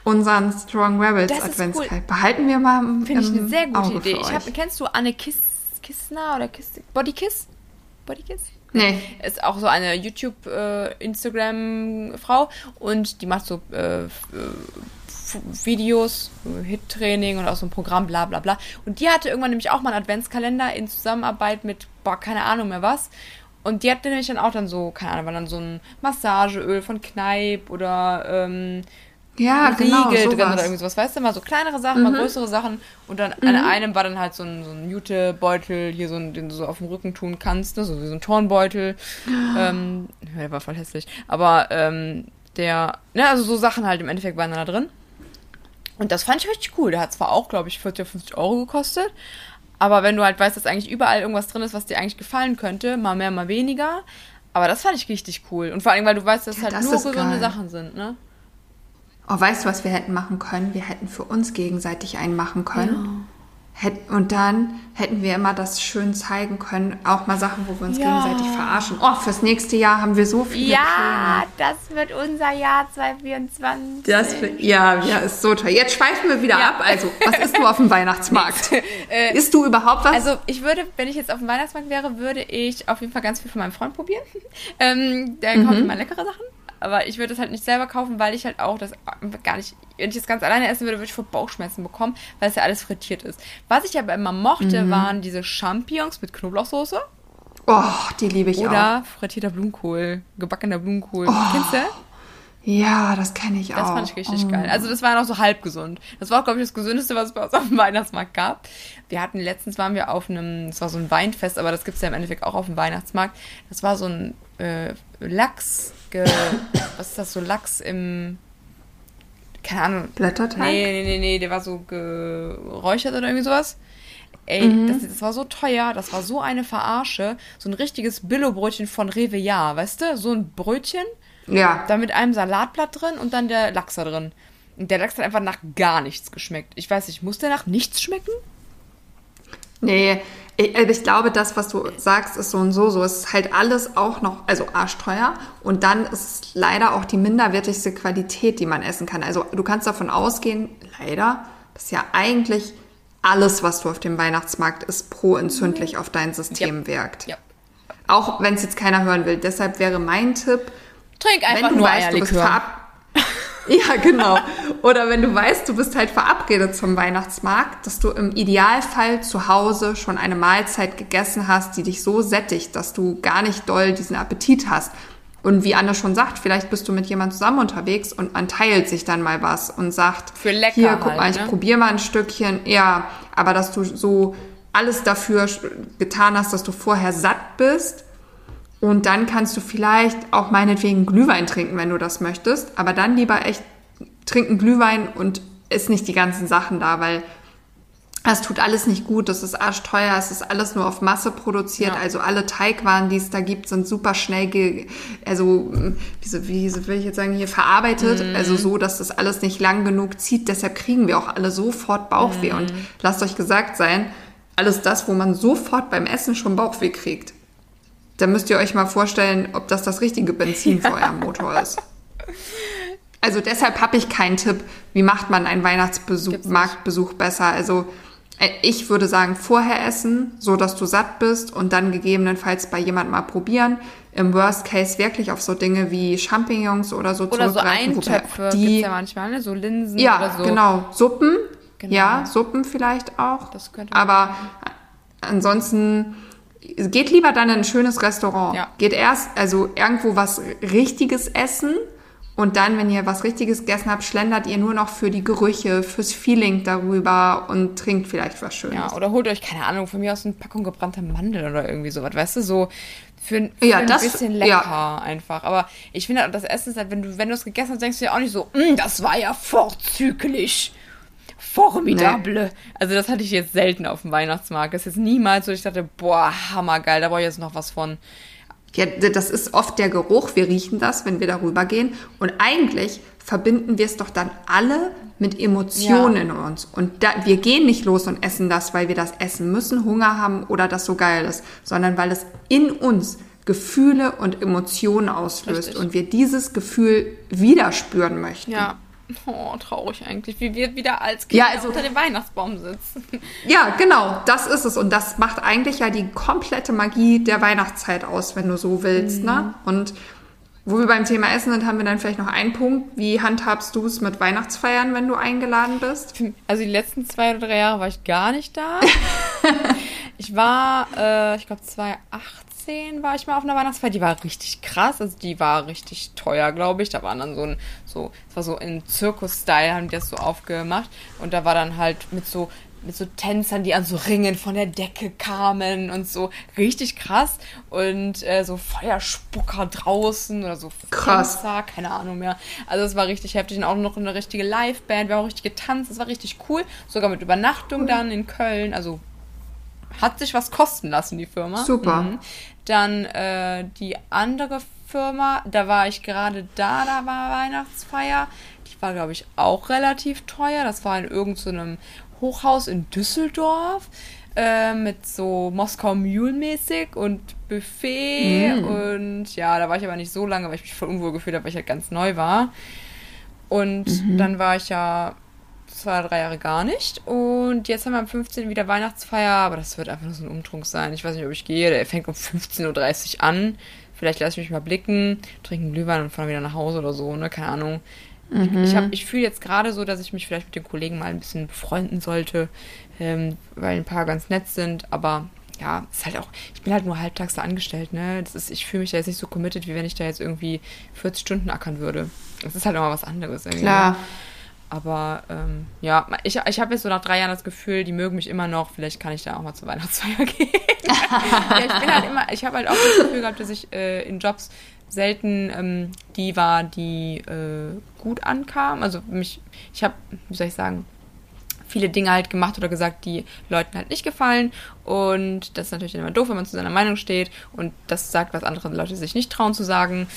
unseren Strong Rabbits Adventskalender. Cool. Behalten wir mal im Finde ich eine sehr gute Auge Idee. Ich hab, kennst du Anne Kiss, Kissner oder Kiss, Bodykiss? Bodykiss? Nee. Ist auch so eine YouTube-Instagram-Frau äh, und die macht so äh, Videos, Hit-Training und auch so ein Programm, bla bla bla. Und die hatte irgendwann nämlich auch mal einen Adventskalender in Zusammenarbeit mit, boah, keine Ahnung mehr was. Und die hatte nämlich dann auch dann so, keine Ahnung, war dann so ein Massageöl von Kneipp oder ähm, ja, genau, Riegel sowas. drin oder irgendwie sowas, weißt du, mal so kleinere Sachen, mhm. mal größere Sachen. Und dann mhm. an einem war dann halt so ein, so ein Jutebeutel, hier so ein, den du so auf dem Rücken tun kannst, ne? so wie so ein Turnbeutel. ähm, der war voll hässlich. Aber ähm, der, ne, also so Sachen halt im Endeffekt waren da drin. Und das fand ich richtig cool. Der hat zwar auch, glaube ich, 40 oder 50 Euro gekostet, aber wenn du halt weißt, dass eigentlich überall irgendwas drin ist, was dir eigentlich gefallen könnte, mal mehr, mal weniger. Aber das fand ich richtig cool. Und vor allem, weil du weißt, dass ja, halt das nur gesunde geil. Sachen sind, ne? Oh, weißt du, was wir hätten machen können? Wir hätten für uns gegenseitig einen machen können. Und dann hätten wir immer das schön zeigen können, auch mal Sachen, wo wir uns ja. gegenseitig verarschen. Oh, fürs nächste Jahr haben wir so viele ja, Pläne. Ja, das wird unser Jahr 2024. Das wird, ja, ja, ist so toll. Jetzt schweifen wir wieder ja. ab. Also, was isst du auf dem Weihnachtsmarkt? äh, isst du überhaupt was? Also, ich würde, wenn ich jetzt auf dem Weihnachtsmarkt wäre, würde ich auf jeden Fall ganz viel von meinem Freund probieren. ähm, der mhm. kauft immer leckere Sachen. Aber ich würde es halt nicht selber kaufen, weil ich halt auch das gar nicht. Wenn ich das ganz alleine essen würde, würde ich vor Bauchschmerzen bekommen, weil es ja alles frittiert ist. Was ich aber immer mochte, mhm. waren diese Champignons mit Knoblauchsoße. Oh, die liebe ich Oder auch. Oder frittierter Blumenkohl, gebackener Blumenkohl. Oh. Kennst du? Ja, das kenne ich das auch. Das fand ich richtig oh. geil. Also das war noch so halb gesund. Das war auch, glaube ich, das Gesündeste, was es bei uns auf dem Weihnachtsmarkt gab. Wir hatten, letztens waren wir auf einem, es war so ein Weinfest, aber das gibt es ja im Endeffekt auch auf dem Weihnachtsmarkt. Das war so ein äh, Lachs, was ist das, so Lachs im, keine Ahnung. Blätterteig? Nee, nee, nee, nee, der war so geräuchert oder irgendwie sowas. Ey, mhm. das, das, war so teuer, das war so eine Verarsche. So ein richtiges Billo-Brötchen von Rewe, ja, weißt du? So ein Brötchen. Ja. Da mit einem Salatblatt drin und dann der Lachs da drin. Und der Lachs hat einfach nach gar nichts geschmeckt. Ich weiß nicht, muss der nach nichts schmecken? Nee, ich, also ich glaube, das, was du sagst, ist so und so so. Es ist halt alles auch noch, also arschteuer. Und dann ist es leider auch die minderwertigste Qualität, die man essen kann. Also du kannst davon ausgehen, leider, dass ja eigentlich alles, was du auf dem Weihnachtsmarkt isst, pro-entzündlich auf dein System ja. wirkt. Ja. Auch wenn es jetzt keiner hören will. Deshalb wäre mein Tipp, Trink einfach nur weißt, bist ja, genau. Oder wenn du weißt, du bist halt verabredet zum Weihnachtsmarkt, dass du im Idealfall zu Hause schon eine Mahlzeit gegessen hast, die dich so sättigt, dass du gar nicht doll diesen Appetit hast. Und wie Anne schon sagt, vielleicht bist du mit jemandem zusammen unterwegs und man teilt sich dann mal was und sagt, Für lecker hier, guck halt, mal, ich ne? probiere mal ein Stückchen. Ja, aber dass du so alles dafür getan hast, dass du vorher satt bist und dann kannst du vielleicht auch meinetwegen Glühwein trinken, wenn du das möchtest. Aber dann lieber echt trinken Glühwein und ist nicht die ganzen Sachen da, weil es tut alles nicht gut, das ist arschteuer, es ist alles nur auf Masse produziert, ja. also alle Teigwaren, die es da gibt, sind super schnell, ge also wie, wie will ich jetzt sagen, hier verarbeitet, mm. also so, dass das alles nicht lang genug zieht, deshalb kriegen wir auch alle sofort Bauchweh mm. und lasst euch gesagt sein, alles das, wo man sofort beim Essen schon Bauchweh kriegt, da müsst ihr euch mal vorstellen, ob das das richtige Benzin ja. für euren Motor ist. Also deshalb habe ich keinen Tipp, wie macht man einen Weihnachtsbesuch, Marktbesuch besser. Also äh, ich würde sagen, vorher essen, so dass du satt bist und dann gegebenenfalls bei jemandem mal probieren. Im Worst Case wirklich auf so Dinge wie Champignons oder so oder zurückgreifen. Oder so Eintöpfe die ja manchmal, ne? so Linsen ja, oder so. genau. Suppen, genau. ja, Suppen vielleicht auch. Das könnte Aber ansonsten geht lieber dann in ein schönes Restaurant. Ja. Geht erst, also irgendwo was Richtiges essen und dann, wenn ihr was Richtiges gegessen habt, schlendert ihr nur noch für die Gerüche, fürs Feeling darüber und trinkt vielleicht was Schönes. Ja, oder holt euch, keine Ahnung, von mir aus eine Packung gebrannter Mandeln oder irgendwie sowas, weißt du, so für, für ja, ein das, bisschen lecker ja. einfach. Aber ich finde, das Essen ist halt, wenn du, wenn du es gegessen hast, denkst du ja auch nicht so, mm, das war ja vorzüglich formidable. Nee. Also das hatte ich jetzt selten auf dem Weihnachtsmarkt. Das ist jetzt niemals so, ich dachte, boah, hammergeil, da brauche ich jetzt noch was von. Ja, das ist oft der Geruch. Wir riechen das, wenn wir darüber gehen. Und eigentlich verbinden wir es doch dann alle mit Emotionen ja. in uns. Und da, wir gehen nicht los und essen das, weil wir das essen müssen, Hunger haben oder das so geil ist, sondern weil es in uns Gefühle und Emotionen auslöst Richtig. und wir dieses Gefühl wieder spüren möchten. Ja, Oh, traurig eigentlich, wie wir wieder als Kinder ja, also, unter dem Weihnachtsbaum sitzen. Ja, genau, das ist es. Und das macht eigentlich ja die komplette Magie der Weihnachtszeit aus, wenn du so willst. Ne? Mhm. Ne? Und wo wir beim Thema Essen sind, haben wir dann vielleicht noch einen Punkt. Wie handhabst du es mit Weihnachtsfeiern, wenn du eingeladen bist? Also die letzten zwei oder drei Jahre war ich gar nicht da. ich war, äh, ich glaube, 2008 2018 war ich mal auf einer Weihnachtsfeier. Die war richtig krass. Also die war richtig teuer, glaube ich. Da waren dann so ein, so, es war so in Zirkus-Style, haben die das so aufgemacht. Und da war dann halt mit so mit so Tänzern, die an so Ringen von der Decke kamen und so richtig krass und äh, so Feuerspucker draußen oder so krass. Tänzer, keine Ahnung mehr. Also es war richtig heftig und auch noch eine richtige Liveband, wir haben auch richtig getanzt, es war richtig cool, sogar mit Übernachtung dann in Köln, also hat sich was kosten lassen, die Firma. Super. Mhm. Dann äh, die andere Firma, da war ich gerade da, da war Weihnachtsfeier. Die war, glaube ich, auch relativ teuer. Das war in irgendeinem so Hochhaus in Düsseldorf. Äh, mit so Moskau Mule mäßig und Buffet mm. und ja, da war ich aber nicht so lange, weil ich mich voll unwohl gefühlt habe, weil ich halt ganz neu war. Und mhm. dann war ich ja zwei, drei Jahre gar nicht. Und jetzt haben wir am 15. wieder Weihnachtsfeier, aber das wird einfach nur so ein Umtrunk sein. Ich weiß nicht, ob ich gehe. Der fängt um 15.30 Uhr an. Vielleicht lasse ich mich mal blicken, trinken Glühwein und fahren wieder nach Hause oder so, ne? Keine Ahnung. Mhm. Ich, ich, ich fühle jetzt gerade so, dass ich mich vielleicht mit den Kollegen mal ein bisschen befreunden sollte, ähm, weil ein paar ganz nett sind, aber ja, ist halt auch, ich bin halt nur halbtags da angestellt, ne? Das ist, ich fühle mich da jetzt nicht so committed, wie wenn ich da jetzt irgendwie 40 Stunden ackern würde. Das ist halt immer was anderes irgendwie. Klar. Aber ähm, ja, ich, ich habe jetzt so nach drei Jahren das Gefühl, die mögen mich immer noch. Vielleicht kann ich da auch mal zur Weihnachtsfeier gehen. ja, ich bin halt immer, ich habe halt auch das Gefühl gehabt, dass ich äh, in Jobs selten ähm, die war, die äh, gut ankam. Also mich, ich habe, wie soll ich sagen, viele Dinge halt gemacht oder gesagt, die Leuten halt nicht gefallen. Und das ist natürlich immer doof, wenn man zu seiner Meinung steht und das sagt, was andere Leute sich nicht trauen zu sagen.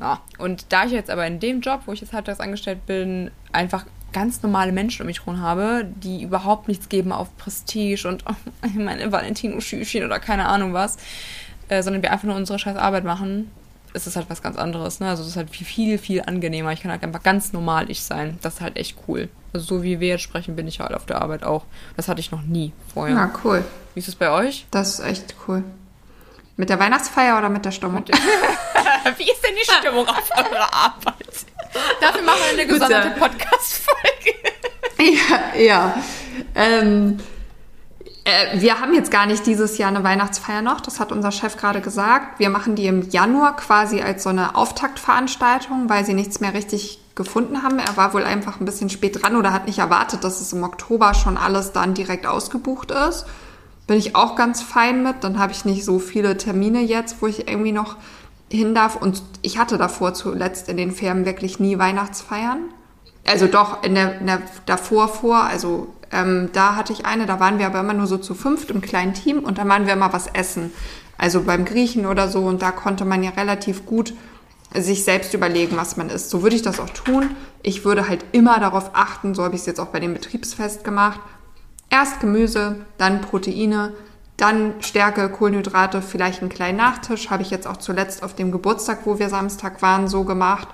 Ja. Und da ich jetzt aber in dem Job, wo ich jetzt das angestellt bin, einfach ganz normale Menschen um mich herum habe, die überhaupt nichts geben auf Prestige und oh, meine Valentino-Schüchchen oder keine Ahnung was, äh, sondern wir einfach nur unsere scheiß Arbeit machen, ist es halt was ganz anderes. Ne? Also es ist halt viel, viel, viel angenehmer. Ich kann halt einfach ganz normal ich sein. Das ist halt echt cool. Also so wie wir jetzt sprechen, bin ich halt auf der Arbeit auch. Das hatte ich noch nie vorher. Ja, cool. Wie ist es bei euch? Das ist echt cool. Mit der Weihnachtsfeier oder mit der Stimmung? wie ist denn die Stimmung auf eurer Arbeit? Dafür machen wir eine gesonderte Podcast-Folge. ja, ja. Ähm, äh, wir haben jetzt gar nicht dieses Jahr eine Weihnachtsfeier noch, das hat unser Chef gerade gesagt. Wir machen die im Januar quasi als so eine Auftaktveranstaltung, weil sie nichts mehr richtig gefunden haben. Er war wohl einfach ein bisschen spät dran oder hat nicht erwartet, dass es im Oktober schon alles dann direkt ausgebucht ist. Bin ich auch ganz fein mit. Dann habe ich nicht so viele Termine jetzt, wo ich irgendwie noch hin darf. Und ich hatte davor zuletzt in den Firmen wirklich nie Weihnachtsfeiern. Also doch in der, in der davor vor, also ähm, da hatte ich eine, da waren wir aber immer nur so zu fünft im kleinen Team und dann waren wir immer was essen. Also beim Griechen oder so und da konnte man ja relativ gut sich selbst überlegen, was man isst. So würde ich das auch tun. Ich würde halt immer darauf achten, so habe ich es jetzt auch bei dem Betriebsfest gemacht. Erst Gemüse, dann Proteine, dann Stärke, Kohlenhydrate, vielleicht einen kleinen Nachtisch. Habe ich jetzt auch zuletzt auf dem Geburtstag, wo wir Samstag waren, so gemacht.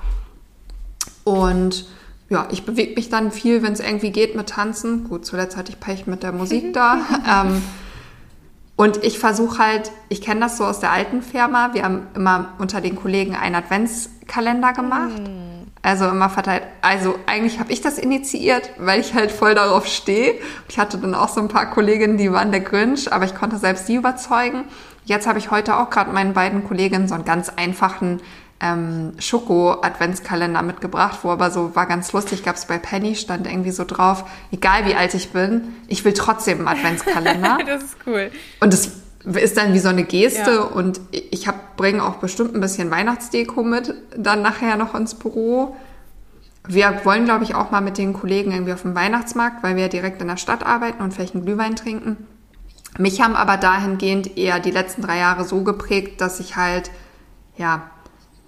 Und ja, ich bewege mich dann viel, wenn es irgendwie geht mit Tanzen. Gut, zuletzt hatte ich Pech mit der Musik da. ähm, und ich versuche halt, ich kenne das so aus der alten Firma, wir haben immer unter den Kollegen einen Adventskalender gemacht. Mm. Also immer verteilt. Also eigentlich habe ich das initiiert, weil ich halt voll darauf stehe. Ich hatte dann auch so ein paar Kolleginnen, die waren der Grinch, aber ich konnte selbst die überzeugen. Jetzt habe ich heute auch gerade meinen beiden Kolleginnen so einen ganz einfachen ähm, Schoko-Adventskalender mitgebracht, wo aber so war ganz lustig, gab es bei Penny, stand irgendwie so drauf, egal wie alt ich bin, ich will trotzdem einen Adventskalender. das ist cool. Und das ist dann wie so eine Geste ja. und ich bringe auch bestimmt ein bisschen Weihnachtsdeko mit, dann nachher noch ins Büro. Wir wollen, glaube ich, auch mal mit den Kollegen irgendwie auf dem Weihnachtsmarkt, weil wir direkt in der Stadt arbeiten und vielleicht einen Glühwein trinken. Mich haben aber dahingehend eher die letzten drei Jahre so geprägt, dass ich halt, ja,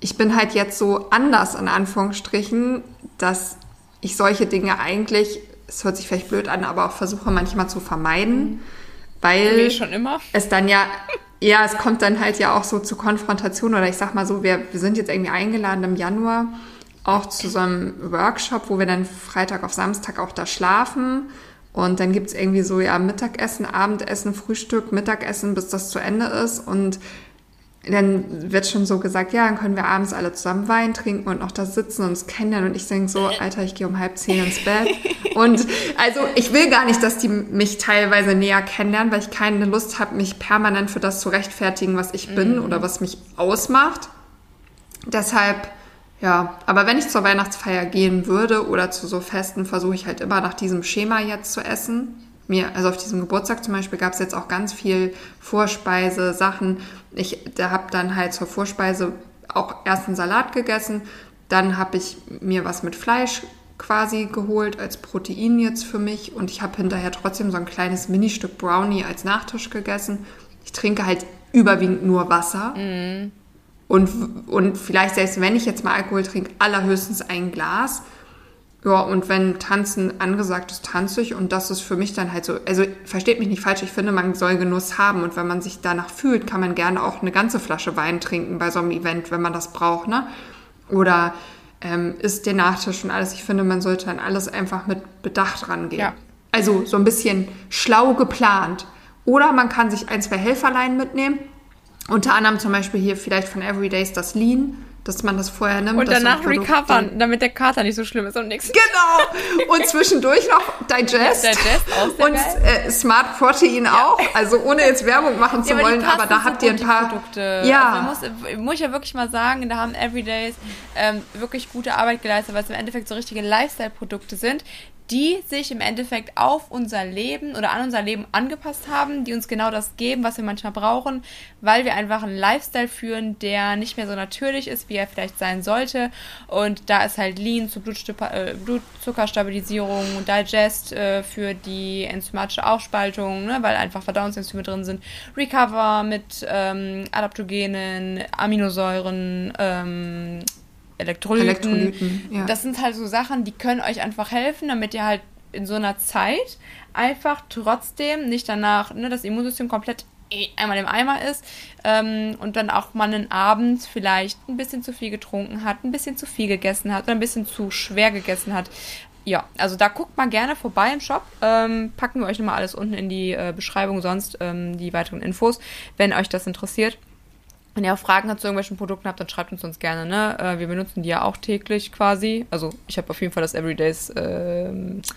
ich bin halt jetzt so anders in Anführungsstrichen, dass ich solche Dinge eigentlich, es hört sich vielleicht blöd an, aber auch versuche manchmal zu vermeiden, weil Wie schon immer. es dann ja, ja, es kommt dann halt ja auch so zu Konfrontation oder ich sag mal so, wir, wir sind jetzt irgendwie eingeladen im Januar auch zu so einem Workshop, wo wir dann Freitag auf Samstag auch da schlafen. Und dann gibt's irgendwie so, ja, Mittagessen, Abendessen, Frühstück, Mittagessen, bis das zu Ende ist. Und dann wird schon so gesagt, ja, dann können wir abends alle zusammen Wein trinken und noch da sitzen und uns kennenlernen. Und ich denke so, Alter, ich gehe um halb zehn ins Bett. und also ich will gar nicht, dass die mich teilweise näher kennenlernen, weil ich keine Lust habe, mich permanent für das zu rechtfertigen, was ich bin mhm. oder was mich ausmacht. Deshalb, ja, aber wenn ich zur Weihnachtsfeier gehen würde oder zu so Festen, versuche ich halt immer nach diesem Schema jetzt zu essen mir, also auf diesem Geburtstag zum Beispiel gab es jetzt auch ganz viel Vorspeise, Sachen. Ich da habe dann halt zur Vorspeise auch erst einen Salat gegessen, dann habe ich mir was mit Fleisch quasi geholt als Protein jetzt für mich und ich habe hinterher trotzdem so ein kleines Ministück Brownie als Nachtisch gegessen. Ich trinke halt überwiegend nur Wasser. Mm. Und, und vielleicht selbst wenn ich jetzt mal Alkohol trinke, allerhöchstens ein Glas. Ja, und wenn Tanzen angesagt ist, tanze ich. Und das ist für mich dann halt so, also versteht mich nicht falsch, ich finde, man soll Genuss haben. Und wenn man sich danach fühlt, kann man gerne auch eine ganze Flasche Wein trinken bei so einem Event, wenn man das braucht, ne? Oder ähm, isst der Nachtisch und alles. Ich finde, man sollte an alles einfach mit Bedacht rangehen. Ja. Also so ein bisschen schlau geplant. Oder man kann sich ein, zwei Helferlein mitnehmen. Unter anderem zum Beispiel hier vielleicht von Everydays das Lean dass man das vorher nimmt. Und danach recovern, damit der Kater nicht so schlimm ist am nächsten Genau! Und zwischendurch noch Digest. Digest auch und äh, Smart Protein ja. auch. Also ohne jetzt Werbung machen zu ja, wollen, aber da habt ihr ein paar Produkte. Ja. Also muss, muss ich ja wirklich mal sagen, da haben Everydays ähm, wirklich gute Arbeit geleistet, weil es im Endeffekt so richtige Lifestyle-Produkte sind, die sich im Endeffekt auf unser Leben oder an unser Leben angepasst haben, die uns genau das geben, was wir manchmal brauchen, weil wir einfach einen Lifestyle führen, der nicht mehr so natürlich ist, wie er vielleicht sein sollte. Und da ist halt Lean zur äh, Blutzuckerstabilisierung, Digest äh, für die enzymatische Aufspaltung, ne, weil einfach Verdauungsenzyme drin sind, Recover mit ähm, Adaptogenen, Aminosäuren, ähm, Elektrolyten. Elektrolyten ja. Das sind halt so Sachen, die können euch einfach helfen, damit ihr halt in so einer Zeit einfach trotzdem nicht danach ne, das Immunsystem komplett einmal im Eimer ist ähm, und dann auch mal einen Abend vielleicht ein bisschen zu viel getrunken hat, ein bisschen zu viel gegessen hat oder ein bisschen zu schwer gegessen hat. Ja, also da guckt mal gerne vorbei im Shop. Ähm, packen wir euch nochmal alles unten in die äh, Beschreibung, sonst ähm, die weiteren Infos, wenn euch das interessiert. Wenn ihr auch Fragen habt zu irgendwelchen Produkten habt, dann schreibt uns uns gerne. Ne? Äh, wir benutzen die ja auch täglich quasi. Also ich habe auf jeden Fall das Everydays äh,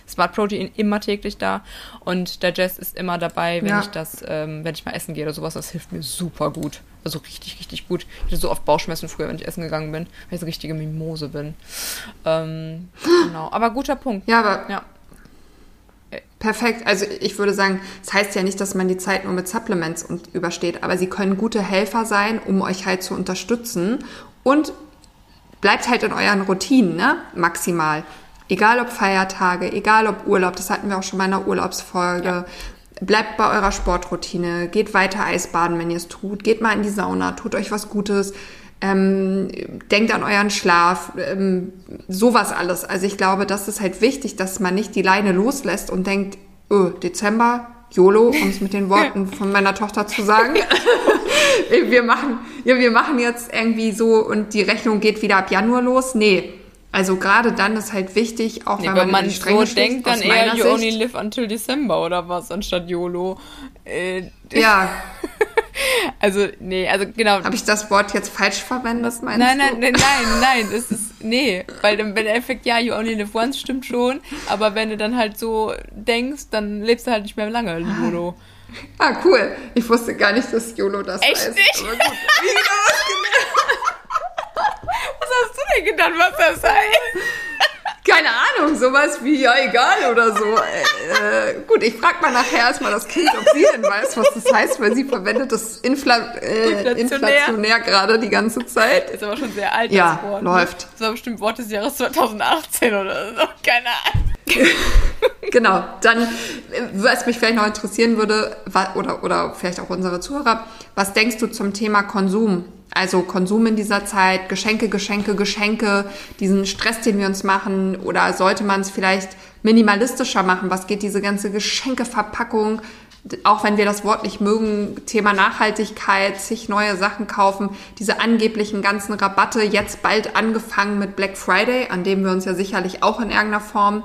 Smart Protein immer täglich da. Und Digest ist immer dabei, wenn ja. ich das, ähm, wenn ich mal essen gehe oder sowas. Das hilft mir super gut. Also richtig, richtig gut. Ich hatte so oft Bauchschmerzen früher, wenn ich essen gegangen bin, weil ich so richtige Mimose bin. Ähm, genau. Aber guter Punkt. Ja, aber ja. Perfekt. Also ich würde sagen, es das heißt ja nicht, dass man die Zeit nur mit Supplements und übersteht, aber sie können gute Helfer sein, um euch halt zu unterstützen und bleibt halt in euren Routinen, ne? Maximal. Egal ob Feiertage, egal ob Urlaub, das hatten wir auch schon mal in der Urlaubsfolge. Ja. Bleibt bei eurer Sportroutine, geht weiter Eisbaden, wenn ihr es tut, geht mal in die Sauna, tut euch was Gutes ähm, denkt an euren Schlaf, ähm, sowas alles. Also ich glaube, das ist halt wichtig, dass man nicht die Leine loslässt und denkt, oh, Dezember, YOLO, um es mit den Worten von meiner Tochter zu sagen. wir machen, ja, wir machen jetzt irgendwie so und die Rechnung geht wieder ab Januar los. Nee. Also gerade dann ist halt wichtig, auch nee, wenn, man, man so denkt, dann eher you Sicht. only live until December oder was, anstatt YOLO. Äh, ja. Also, nee, also genau. Habe ich das Wort jetzt falsch verwendet, meinst nein, nein, du? Nein, nein, nein, es ist, nee, weil wenn der Effekt, ja, you only live once, stimmt schon, aber wenn du dann halt so denkst, dann lebst du halt nicht mehr lange, YOLO. Ah, cool. Ich wusste gar nicht, dass YOLO das Echt heißt. Nicht? Aber gut. was hast du denn gedacht, was das heißt? Keine Ahnung, sowas wie, ja, egal oder so. Äh, äh, gut, ich frage mal nachher erstmal das Kind, ob sie denn weiß, was das heißt, weil sie verwendet das Infla äh, inflationär, inflationär gerade die ganze Zeit. Ist aber schon sehr alt, ja, Wort. Ne? läuft. Das war bestimmt Wort des Jahres 2018 oder so, keine Ahnung. genau, dann, was mich vielleicht noch interessieren würde, oder, oder vielleicht auch unsere Zuhörer, was denkst du zum Thema Konsum? Also Konsum in dieser Zeit, Geschenke, Geschenke, Geschenke, diesen Stress, den wir uns machen, oder sollte man es vielleicht minimalistischer machen? Was geht diese ganze Geschenkeverpackung? Auch wenn wir das Wort nicht mögen, Thema Nachhaltigkeit, sich neue Sachen kaufen, diese angeblichen ganzen Rabatte, jetzt bald angefangen mit Black Friday, an dem wir uns ja sicherlich auch in irgendeiner Form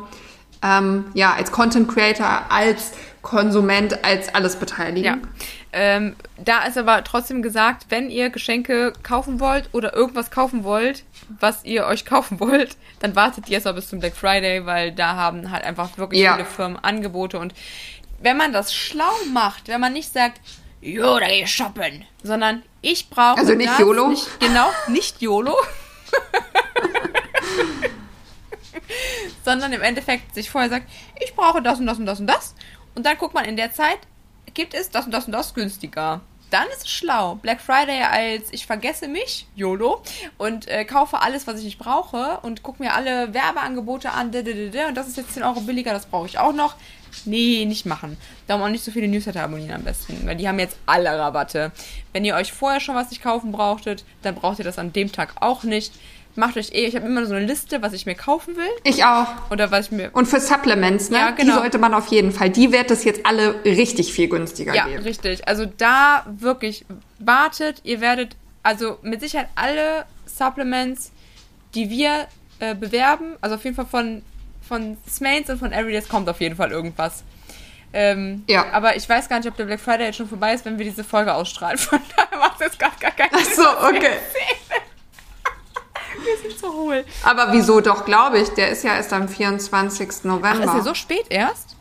ähm, ja, als Content Creator, als Konsument, als alles beteiligen. Ja. Ähm, da ist aber trotzdem gesagt, wenn ihr Geschenke kaufen wollt oder irgendwas kaufen wollt, was ihr euch kaufen wollt, dann wartet ihr erstmal bis zum Black Friday, weil da haben halt einfach wirklich ja. viele Firmen Angebote. Und wenn man das schlau macht, wenn man nicht sagt, jo, da geh ich shoppen, sondern ich brauche. Also nicht YOLO? Nicht, genau, nicht YOLO. sondern im Endeffekt sich vorher sagt, ich brauche das und das und das und das. Und dann guckt man in der Zeit, gibt es das und das und das günstiger. Dann ist es schlau. Black Friday als ich vergesse mich, YOLO, und äh, kaufe alles, was ich nicht brauche und gucke mir alle Werbeangebote an, und das ist jetzt 10 Euro billiger, das brauche ich auch noch. Nee, nicht machen. Darum auch nicht so viele Newsletter abonnieren am besten, weil die haben jetzt alle Rabatte. Wenn ihr euch vorher schon was nicht kaufen brauchtet, dann braucht ihr das an dem Tag auch nicht macht euch eh, ich habe immer so eine Liste, was ich mir kaufen will. Ich auch. Oder was ich mir. Und für Supplements, ne? Ja, genau. Die sollte man auf jeden Fall. Die wird es jetzt alle richtig viel günstiger ja, geben. Ja, richtig. Also da wirklich wartet, ihr werdet also mit Sicherheit alle Supplements, die wir äh, bewerben, also auf jeden Fall von, von Smains und von Everydays kommt auf jeden Fall irgendwas. Ähm, ja. Aber ich weiß gar nicht, ob der Black Friday jetzt schon vorbei ist, wenn wir diese Folge ausstrahlen. Von daher macht es jetzt gar, gar keinen Sinn. Ach so, okay. Wir sind so hohl. Aber wieso doch, glaube ich, der ist ja erst am 24. November. Ach, ist der so spät erst?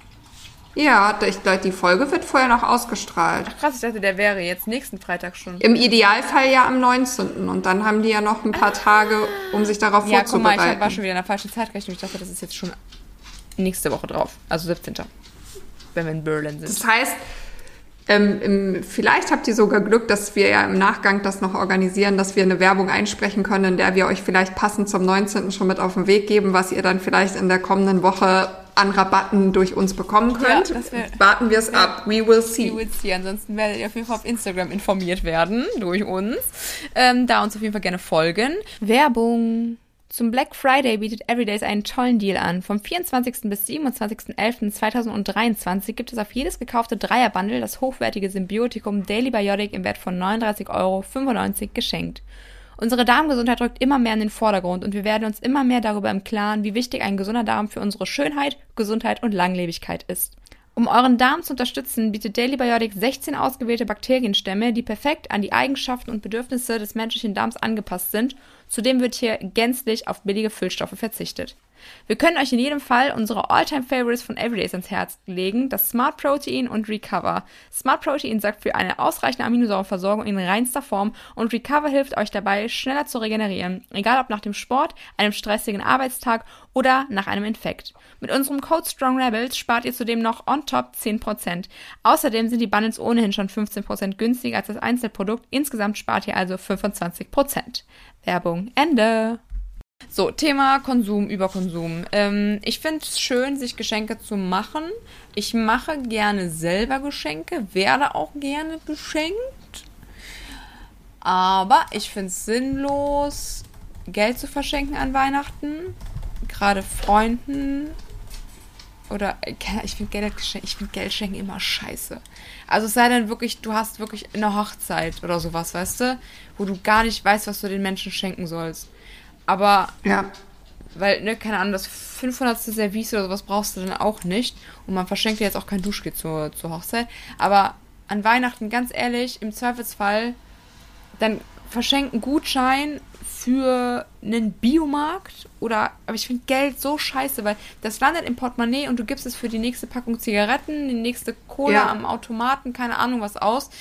Ja, ich glaube, die Folge wird vorher noch ausgestrahlt. Ach krass, ich dachte, der wäre jetzt nächsten Freitag schon. Im Idealfall ja am 19. Und dann haben die ja noch ein paar Tage, um sich darauf ja, vorzubereiten. Ja, guck mal, ich war schon wieder in der falschen Zeitrechnung. Ich dachte, das ist jetzt schon nächste Woche drauf, also 17. Wenn wir in Berlin sind. Das heißt, ähm, vielleicht habt ihr sogar Glück, dass wir ja im Nachgang das noch organisieren, dass wir eine Werbung einsprechen können, in der wir euch vielleicht passend zum 19. schon mit auf den Weg geben, was ihr dann vielleicht in der kommenden Woche an Rabatten durch uns bekommen könnt. Ja, Warten wir es ab. We will see. We will see. Ansonsten werdet ihr auf jeden Fall auf Instagram informiert werden durch uns. Ähm, da uns auf jeden Fall gerne folgen. Werbung. Zum Black Friday bietet Everydays einen tollen Deal an. Vom 24. bis 27.11.2023 gibt es auf jedes gekaufte Dreierbundle das hochwertige Symbiotikum Daily Biotic im Wert von 39,95 Euro geschenkt. Unsere Darmgesundheit rückt immer mehr in den Vordergrund und wir werden uns immer mehr darüber im Klaren, wie wichtig ein gesunder Darm für unsere Schönheit, Gesundheit und Langlebigkeit ist. Um euren Darm zu unterstützen, bietet Daily Biotic 16 ausgewählte Bakterienstämme, die perfekt an die Eigenschaften und Bedürfnisse des menschlichen Darms angepasst sind. Zudem wird hier gänzlich auf billige Füllstoffe verzichtet. Wir können euch in jedem Fall unsere Alltime favorites von Everydays ans Herz legen, das Smart Protein und Recover. Smart Protein sorgt für eine ausreichende Aminosäureversorgung in reinster Form und Recover hilft euch dabei, schneller zu regenerieren, egal ob nach dem Sport, einem stressigen Arbeitstag oder nach einem Infekt. Mit unserem Code Strong Rebels spart ihr zudem noch on top 10%. Außerdem sind die Bundles ohnehin schon 15% günstiger als das Einzelprodukt. Insgesamt spart ihr also 25%. Werbung Ende. So, Thema Konsum, Überkonsum. Ähm, ich finde es schön, sich Geschenke zu machen. Ich mache gerne selber Geschenke, werde auch gerne beschenkt. Aber ich finde es sinnlos, Geld zu verschenken an Weihnachten. Gerade Freunden. Oder äh, ich finde Geld, find Geld schenken immer scheiße. Also es sei denn wirklich, du hast wirklich eine Hochzeit oder sowas, weißt du? Wo du gar nicht weißt, was du den Menschen schenken sollst. Aber, ja. weil, ne, keine Ahnung, das 500. Service oder sowas brauchst du dann auch nicht. Und man verschenkt dir jetzt auch kein Duschgel zur, zur Hochzeit. Aber an Weihnachten, ganz ehrlich, im Zweifelsfall, dann verschenken Gutschein für einen Biomarkt oder, aber ich finde Geld so scheiße, weil das landet im Portemonnaie und du gibst es für die nächste Packung Zigaretten, die nächste Cola ja. am Automaten, keine Ahnung was aus.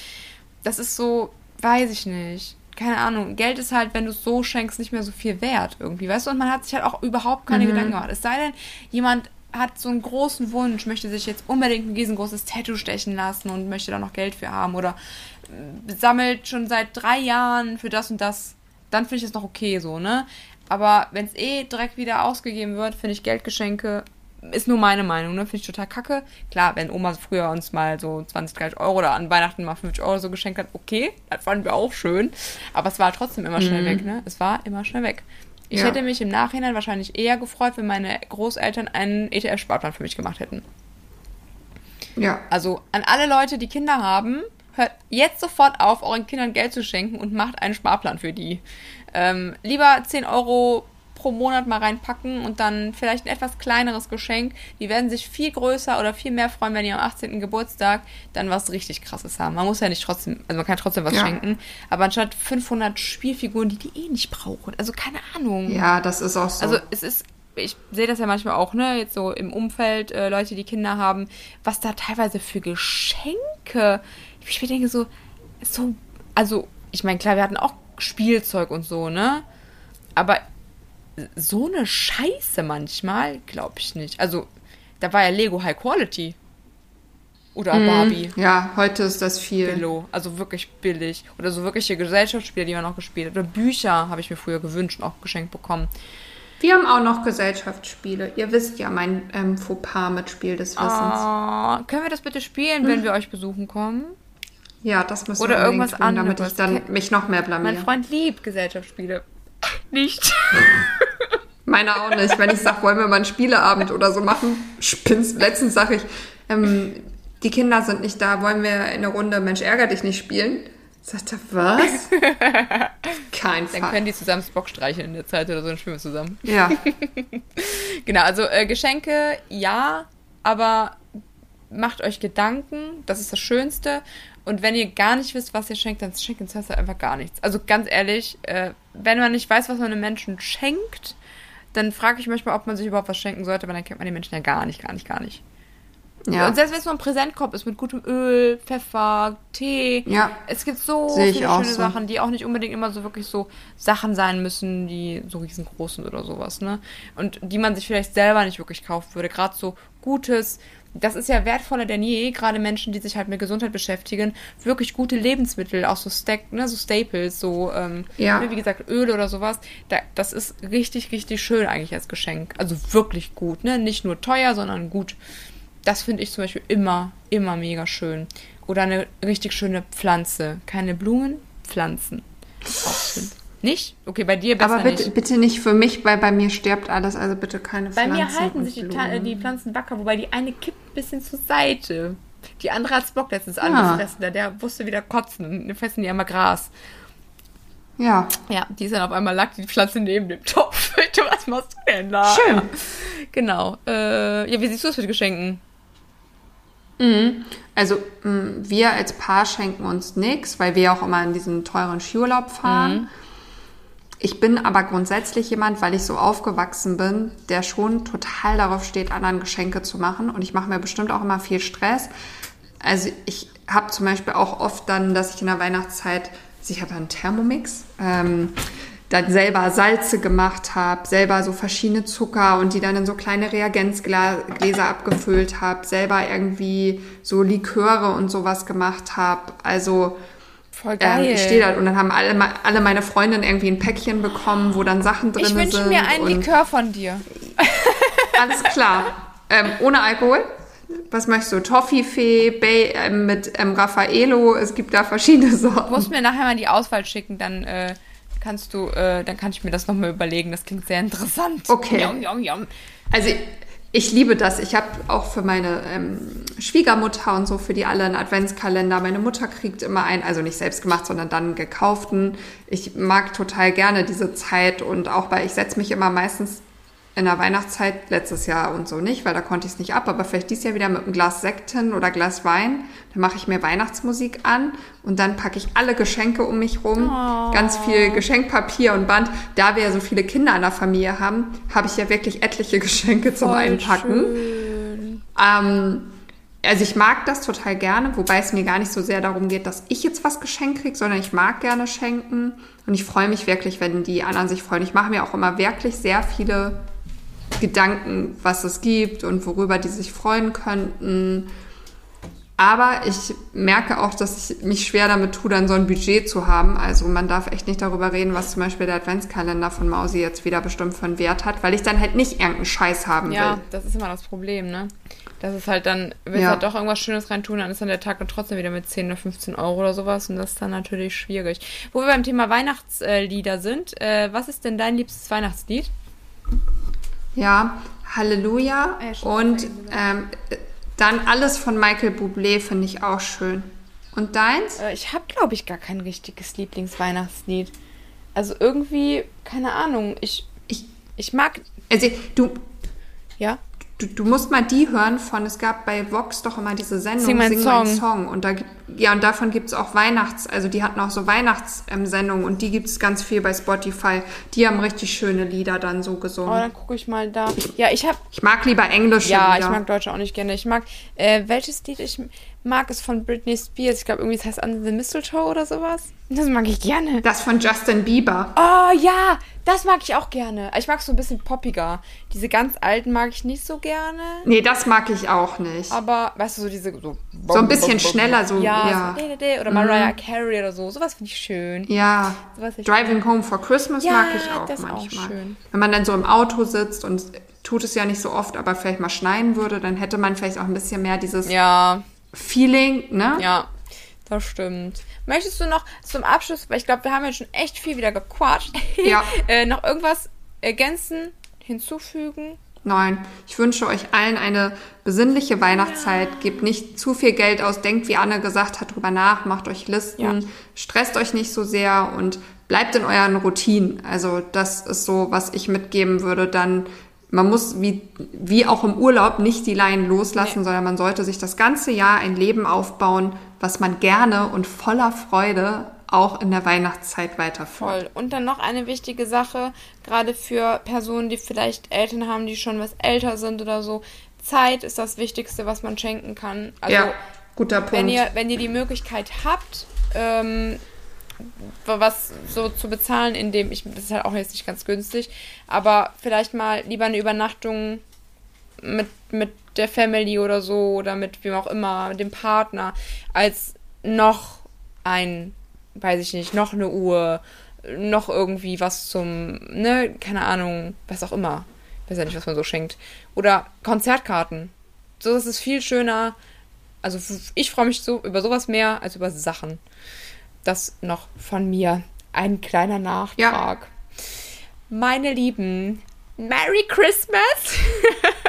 Das ist so, weiß ich nicht keine Ahnung, Geld ist halt, wenn du es so schenkst, nicht mehr so viel wert irgendwie, weißt du? Und man hat sich halt auch überhaupt keine mhm. Gedanken gemacht. Es sei denn, jemand hat so einen großen Wunsch, möchte sich jetzt unbedingt ein riesengroßes Tattoo stechen lassen und möchte da noch Geld für haben oder äh, sammelt schon seit drei Jahren für das und das, dann finde ich es noch okay so, ne? Aber wenn es eh direkt wieder ausgegeben wird, finde ich Geldgeschenke ist nur meine Meinung, ne? Finde ich total kacke. Klar, wenn Oma früher uns mal so 20, 30 Euro oder an Weihnachten mal 50 Euro so geschenkt hat, okay, das fanden wir auch schön. Aber es war trotzdem immer schnell mhm. weg, ne? Es war immer schnell weg. Ich ja. hätte mich im Nachhinein wahrscheinlich eher gefreut, wenn meine Großeltern einen ETF-Sparplan für mich gemacht hätten. Ja. Also an alle Leute, die Kinder haben, hört jetzt sofort auf, euren Kindern Geld zu schenken und macht einen Sparplan für die. Ähm, lieber 10 Euro pro Monat mal reinpacken und dann vielleicht ein etwas kleineres Geschenk. Die werden sich viel größer oder viel mehr freuen, wenn die am 18. Geburtstag dann was richtig krasses haben. Man muss ja nicht trotzdem, also man kann trotzdem was ja. schenken, aber anstatt 500 Spielfiguren, die die eh nicht brauchen. Also keine Ahnung. Ja, das ist auch so. Also es ist ich sehe das ja manchmal auch, ne, jetzt so im Umfeld, äh, Leute, die Kinder haben, was da teilweise für Geschenke. Ich denke so, so, also, ich meine, klar, wir hatten auch Spielzeug und so, ne? Aber so eine Scheiße manchmal, glaube ich nicht. Also, da war ja Lego High Quality. Oder mm, Barbie. Ja, heute ist das viel. Billo, also wirklich billig. Oder so wirkliche Gesellschaftsspiele, die man auch gespielt hat. Oder Bücher habe ich mir früher gewünscht und auch geschenkt bekommen. Wir haben auch noch Gesellschaftsspiele. Ihr wisst ja mein ähm, Fauxpas mit Spiel des Wissens. Oh, können wir das bitte spielen, hm. wenn wir euch besuchen kommen? Ja, das müssen Oder wir irgendwas tun, anderes. damit ich dann mich noch mehr blamiere. Mein Freund liebt Gesellschaftsspiele. Nicht. Meiner auch nicht. Wenn ich sage, wollen wir mal einen Spieleabend oder so machen, spinnst. Letztens sage ich, ähm, die Kinder sind nicht da, wollen wir in der Runde Mensch ärger dich nicht spielen? Sagt er, was? Kein Fall. Dann können die zusammen Spock streicheln in der Zeit oder so, dann spielen wir zusammen. Ja. genau, also äh, Geschenke, ja, aber macht euch Gedanken, das ist das Schönste. Und wenn ihr gar nicht wisst, was ihr schenkt, dann schenkt uns das einfach gar nichts. Also ganz ehrlich, äh, wenn man nicht weiß, was man einem Menschen schenkt, dann frage ich manchmal, ob man sich überhaupt was schenken sollte, weil dann kennt man den Menschen ja gar nicht, gar nicht, gar nicht. Ja. Und selbst wenn es nur ein Präsentkorb ist mit gutem Öl, Pfeffer, Tee. Ja. Es gibt so viele schöne so. Sachen, die auch nicht unbedingt immer so wirklich so Sachen sein müssen, die so riesengroß sind oder sowas, ne? Und die man sich vielleicht selber nicht wirklich kaufen würde. Gerade so gutes, das ist ja wertvoller denn je, gerade Menschen, die sich halt mit Gesundheit beschäftigen, wirklich gute Lebensmittel, auch so Stack, ne, so Staples, so, ähm, ja. Ne, wie gesagt, Öl oder sowas, da, das ist richtig, richtig schön eigentlich als Geschenk. Also wirklich gut, ne? Nicht nur teuer, sondern gut. Das finde ich zum Beispiel immer, immer mega schön. Oder eine richtig schöne Pflanze. Keine Blumen, Pflanzen. Auch schön. Nicht? Okay, bei dir besser Aber bitte nicht. bitte nicht für mich, weil bei mir stirbt alles, also bitte keine Pflanzen. Bei mir halten sich die, die, Pflanzen wacker, wobei die eine kippt ein bisschen zur Seite. Die andere hat Bock letztens ah. angefressen, der, der wusste wieder kotzen. Dann fressen die einmal Gras. Ja. Ja, die ist dann auf einmal lag die Pflanze neben dem Topf. Was machst du denn da? Schön. Genau. Äh, ja, wie siehst du das mit Geschenken? Mhm. Also mh, mm, wir als Paar schenken uns nichts, weil wir auch immer in diesen teuren Skiurlaub fahren. Mhm. Ich bin aber grundsätzlich jemand, weil ich so aufgewachsen bin, der schon total darauf steht, anderen Geschenke zu machen. Und ich mache mir bestimmt auch immer viel Stress. Also ich habe zum Beispiel auch oft dann, dass ich in der Weihnachtszeit, also ich habe einen Thermomix, ähm, dann selber Salze gemacht habe, selber so verschiedene Zucker und die dann in so kleine Reagenzgläser abgefüllt habe, selber irgendwie so Liköre und sowas gemacht habe. Also Voll geil. Ähm, ich stehe da und dann haben alle, alle meine Freundinnen irgendwie ein Päckchen bekommen, wo dann Sachen drin sind. Ich wünsche mir einen Likör von dir. Alles klar. Ähm, ohne Alkohol? Was möchtest du? Toffifee, Bay, äh, mit ähm, Raffaello, es gibt da verschiedene Sorten. Du musst mir nachher mal die Auswahl schicken, dann äh, kannst du, äh, dann kann ich mir das nochmal überlegen. Das klingt sehr interessant. Okay. Yum, yum, yum. Also ich liebe das. Ich habe auch für meine ähm, Schwiegermutter und so, für die alle einen Adventskalender. Meine Mutter kriegt immer einen, also nicht selbst gemacht, sondern dann gekauften. Ich mag total gerne diese Zeit und auch bei, ich setze mich immer meistens in der Weihnachtszeit letztes Jahr und so nicht, weil da konnte ich es nicht ab, aber vielleicht dieses Jahr wieder mit einem Glas Sekten oder Glas Wein. Dann mache ich mir Weihnachtsmusik an und dann packe ich alle Geschenke um mich rum, oh. ganz viel Geschenkpapier und Band. Da wir ja so viele Kinder in der Familie haben, habe ich ja wirklich etliche Geschenke zum Voll Einpacken. Ähm, also ich mag das total gerne, wobei es mir gar nicht so sehr darum geht, dass ich jetzt was geschenkt kriege, sondern ich mag gerne schenken und ich freue mich wirklich, wenn die anderen sich freuen. Ich mache mir auch immer wirklich sehr viele Gedanken, was es gibt und worüber die sich freuen könnten. Aber ich merke auch, dass ich mich schwer damit tue, dann so ein Budget zu haben. Also man darf echt nicht darüber reden, was zum Beispiel der Adventskalender von Mausi jetzt wieder bestimmt für einen Wert hat, weil ich dann halt nicht irgendeinen Scheiß haben ja, will. Ja, das ist immer das Problem, ne? Das ist halt dann, willst ja. halt doch irgendwas Schönes reintun, dann ist dann der Tag dann trotzdem wieder mit 10 oder 15 Euro oder sowas und das ist dann natürlich schwierig. Wo wir beim Thema Weihnachtslieder sind, äh, was ist denn dein liebstes Weihnachtslied? Ja, Halleluja. Ja, und ähm, dann alles von Michael Bublé finde ich auch schön. Und deins? Äh, ich habe, glaube ich, gar kein richtiges Lieblingsweihnachtslied. Also irgendwie, keine Ahnung, ich, ich, ich mag. Also, du. Ja? Du, du musst mal die hören von, es gab bei Vox doch immer diese Sendung Sing mein, Sing Song. mein Song. Und da ja, und davon gibt es auch Weihnachts, also die hatten auch so Weihnachtssendungen und die gibt es ganz viel bei Spotify. Die haben richtig schöne Lieder dann so gesungen. Oh, dann gucke ich mal da. Ja, ich habe. Ich mag lieber englische Ja, Lieder. ich mag Deutsche auch nicht gerne. Ich mag, äh, welches Lied ich mag, ist von Britney Spears. Ich glaube, irgendwie das heißt Under the Mistletoe oder sowas. Das mag ich gerne. Das von Justin Bieber. Oh ja, das mag ich auch gerne. Ich mag es so ein bisschen poppiger. Diese ganz alten mag ich nicht so gerne. Nee, das mag ich auch nicht. Aber, weißt du, so diese. So, so ein bisschen schneller, so. Ja, ja. So, oder Mariah mhm. Carey oder so. Sowas finde ich schön. Ja. Driving Home for Christmas ja, mag ich auch das manchmal. Auch schön. Wenn man dann so im Auto sitzt und tut es ja nicht so oft, aber vielleicht mal schneien würde, dann hätte man vielleicht auch ein bisschen mehr dieses ja. Feeling, ne? Ja, das stimmt. Möchtest du noch zum Abschluss, weil ich glaube, wir haben jetzt schon echt viel wieder gequatscht, ja. äh, noch irgendwas ergänzen, hinzufügen? Nein, ich wünsche euch allen eine besinnliche Weihnachtszeit. Gebt nicht zu viel Geld aus. Denkt, wie Anne gesagt hat, drüber nach. Macht euch Listen. Ja. Stresst euch nicht so sehr und bleibt in euren Routinen. Also das ist so, was ich mitgeben würde. Dann man muss wie, wie auch im Urlaub nicht die Leinen loslassen, nee. sondern man sollte sich das ganze Jahr ein Leben aufbauen, was man gerne und voller Freude auch in der Weihnachtszeit weiterführt. Voll. Und dann noch eine wichtige Sache, gerade für Personen, die vielleicht Eltern haben, die schon was älter sind oder so. Zeit ist das Wichtigste, was man schenken kann. Also, ja, guter Punkt. Wenn ihr, wenn ihr die Möglichkeit habt, ähm, was so zu bezahlen, indem ich, das ist halt auch jetzt nicht ganz günstig, aber vielleicht mal lieber eine Übernachtung mit, mit der Family oder so oder mit wem auch immer, mit dem Partner, als noch ein, weiß ich nicht, noch eine Uhr, noch irgendwie was zum, ne, keine Ahnung, was auch immer. Ich weiß ja nicht, was man so schenkt. Oder Konzertkarten. So ist es viel schöner. Also ich freue mich so über sowas mehr als über Sachen. Das noch von mir. Ein kleiner Nachtrag. Ja. Meine Lieben, Merry Christmas!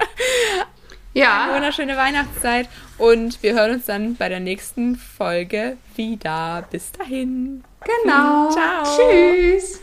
ja. Eine wunderschöne Weihnachtszeit. Und wir hören uns dann bei der nächsten Folge wieder. Bis dahin. Genau. Ciao. Tschüss.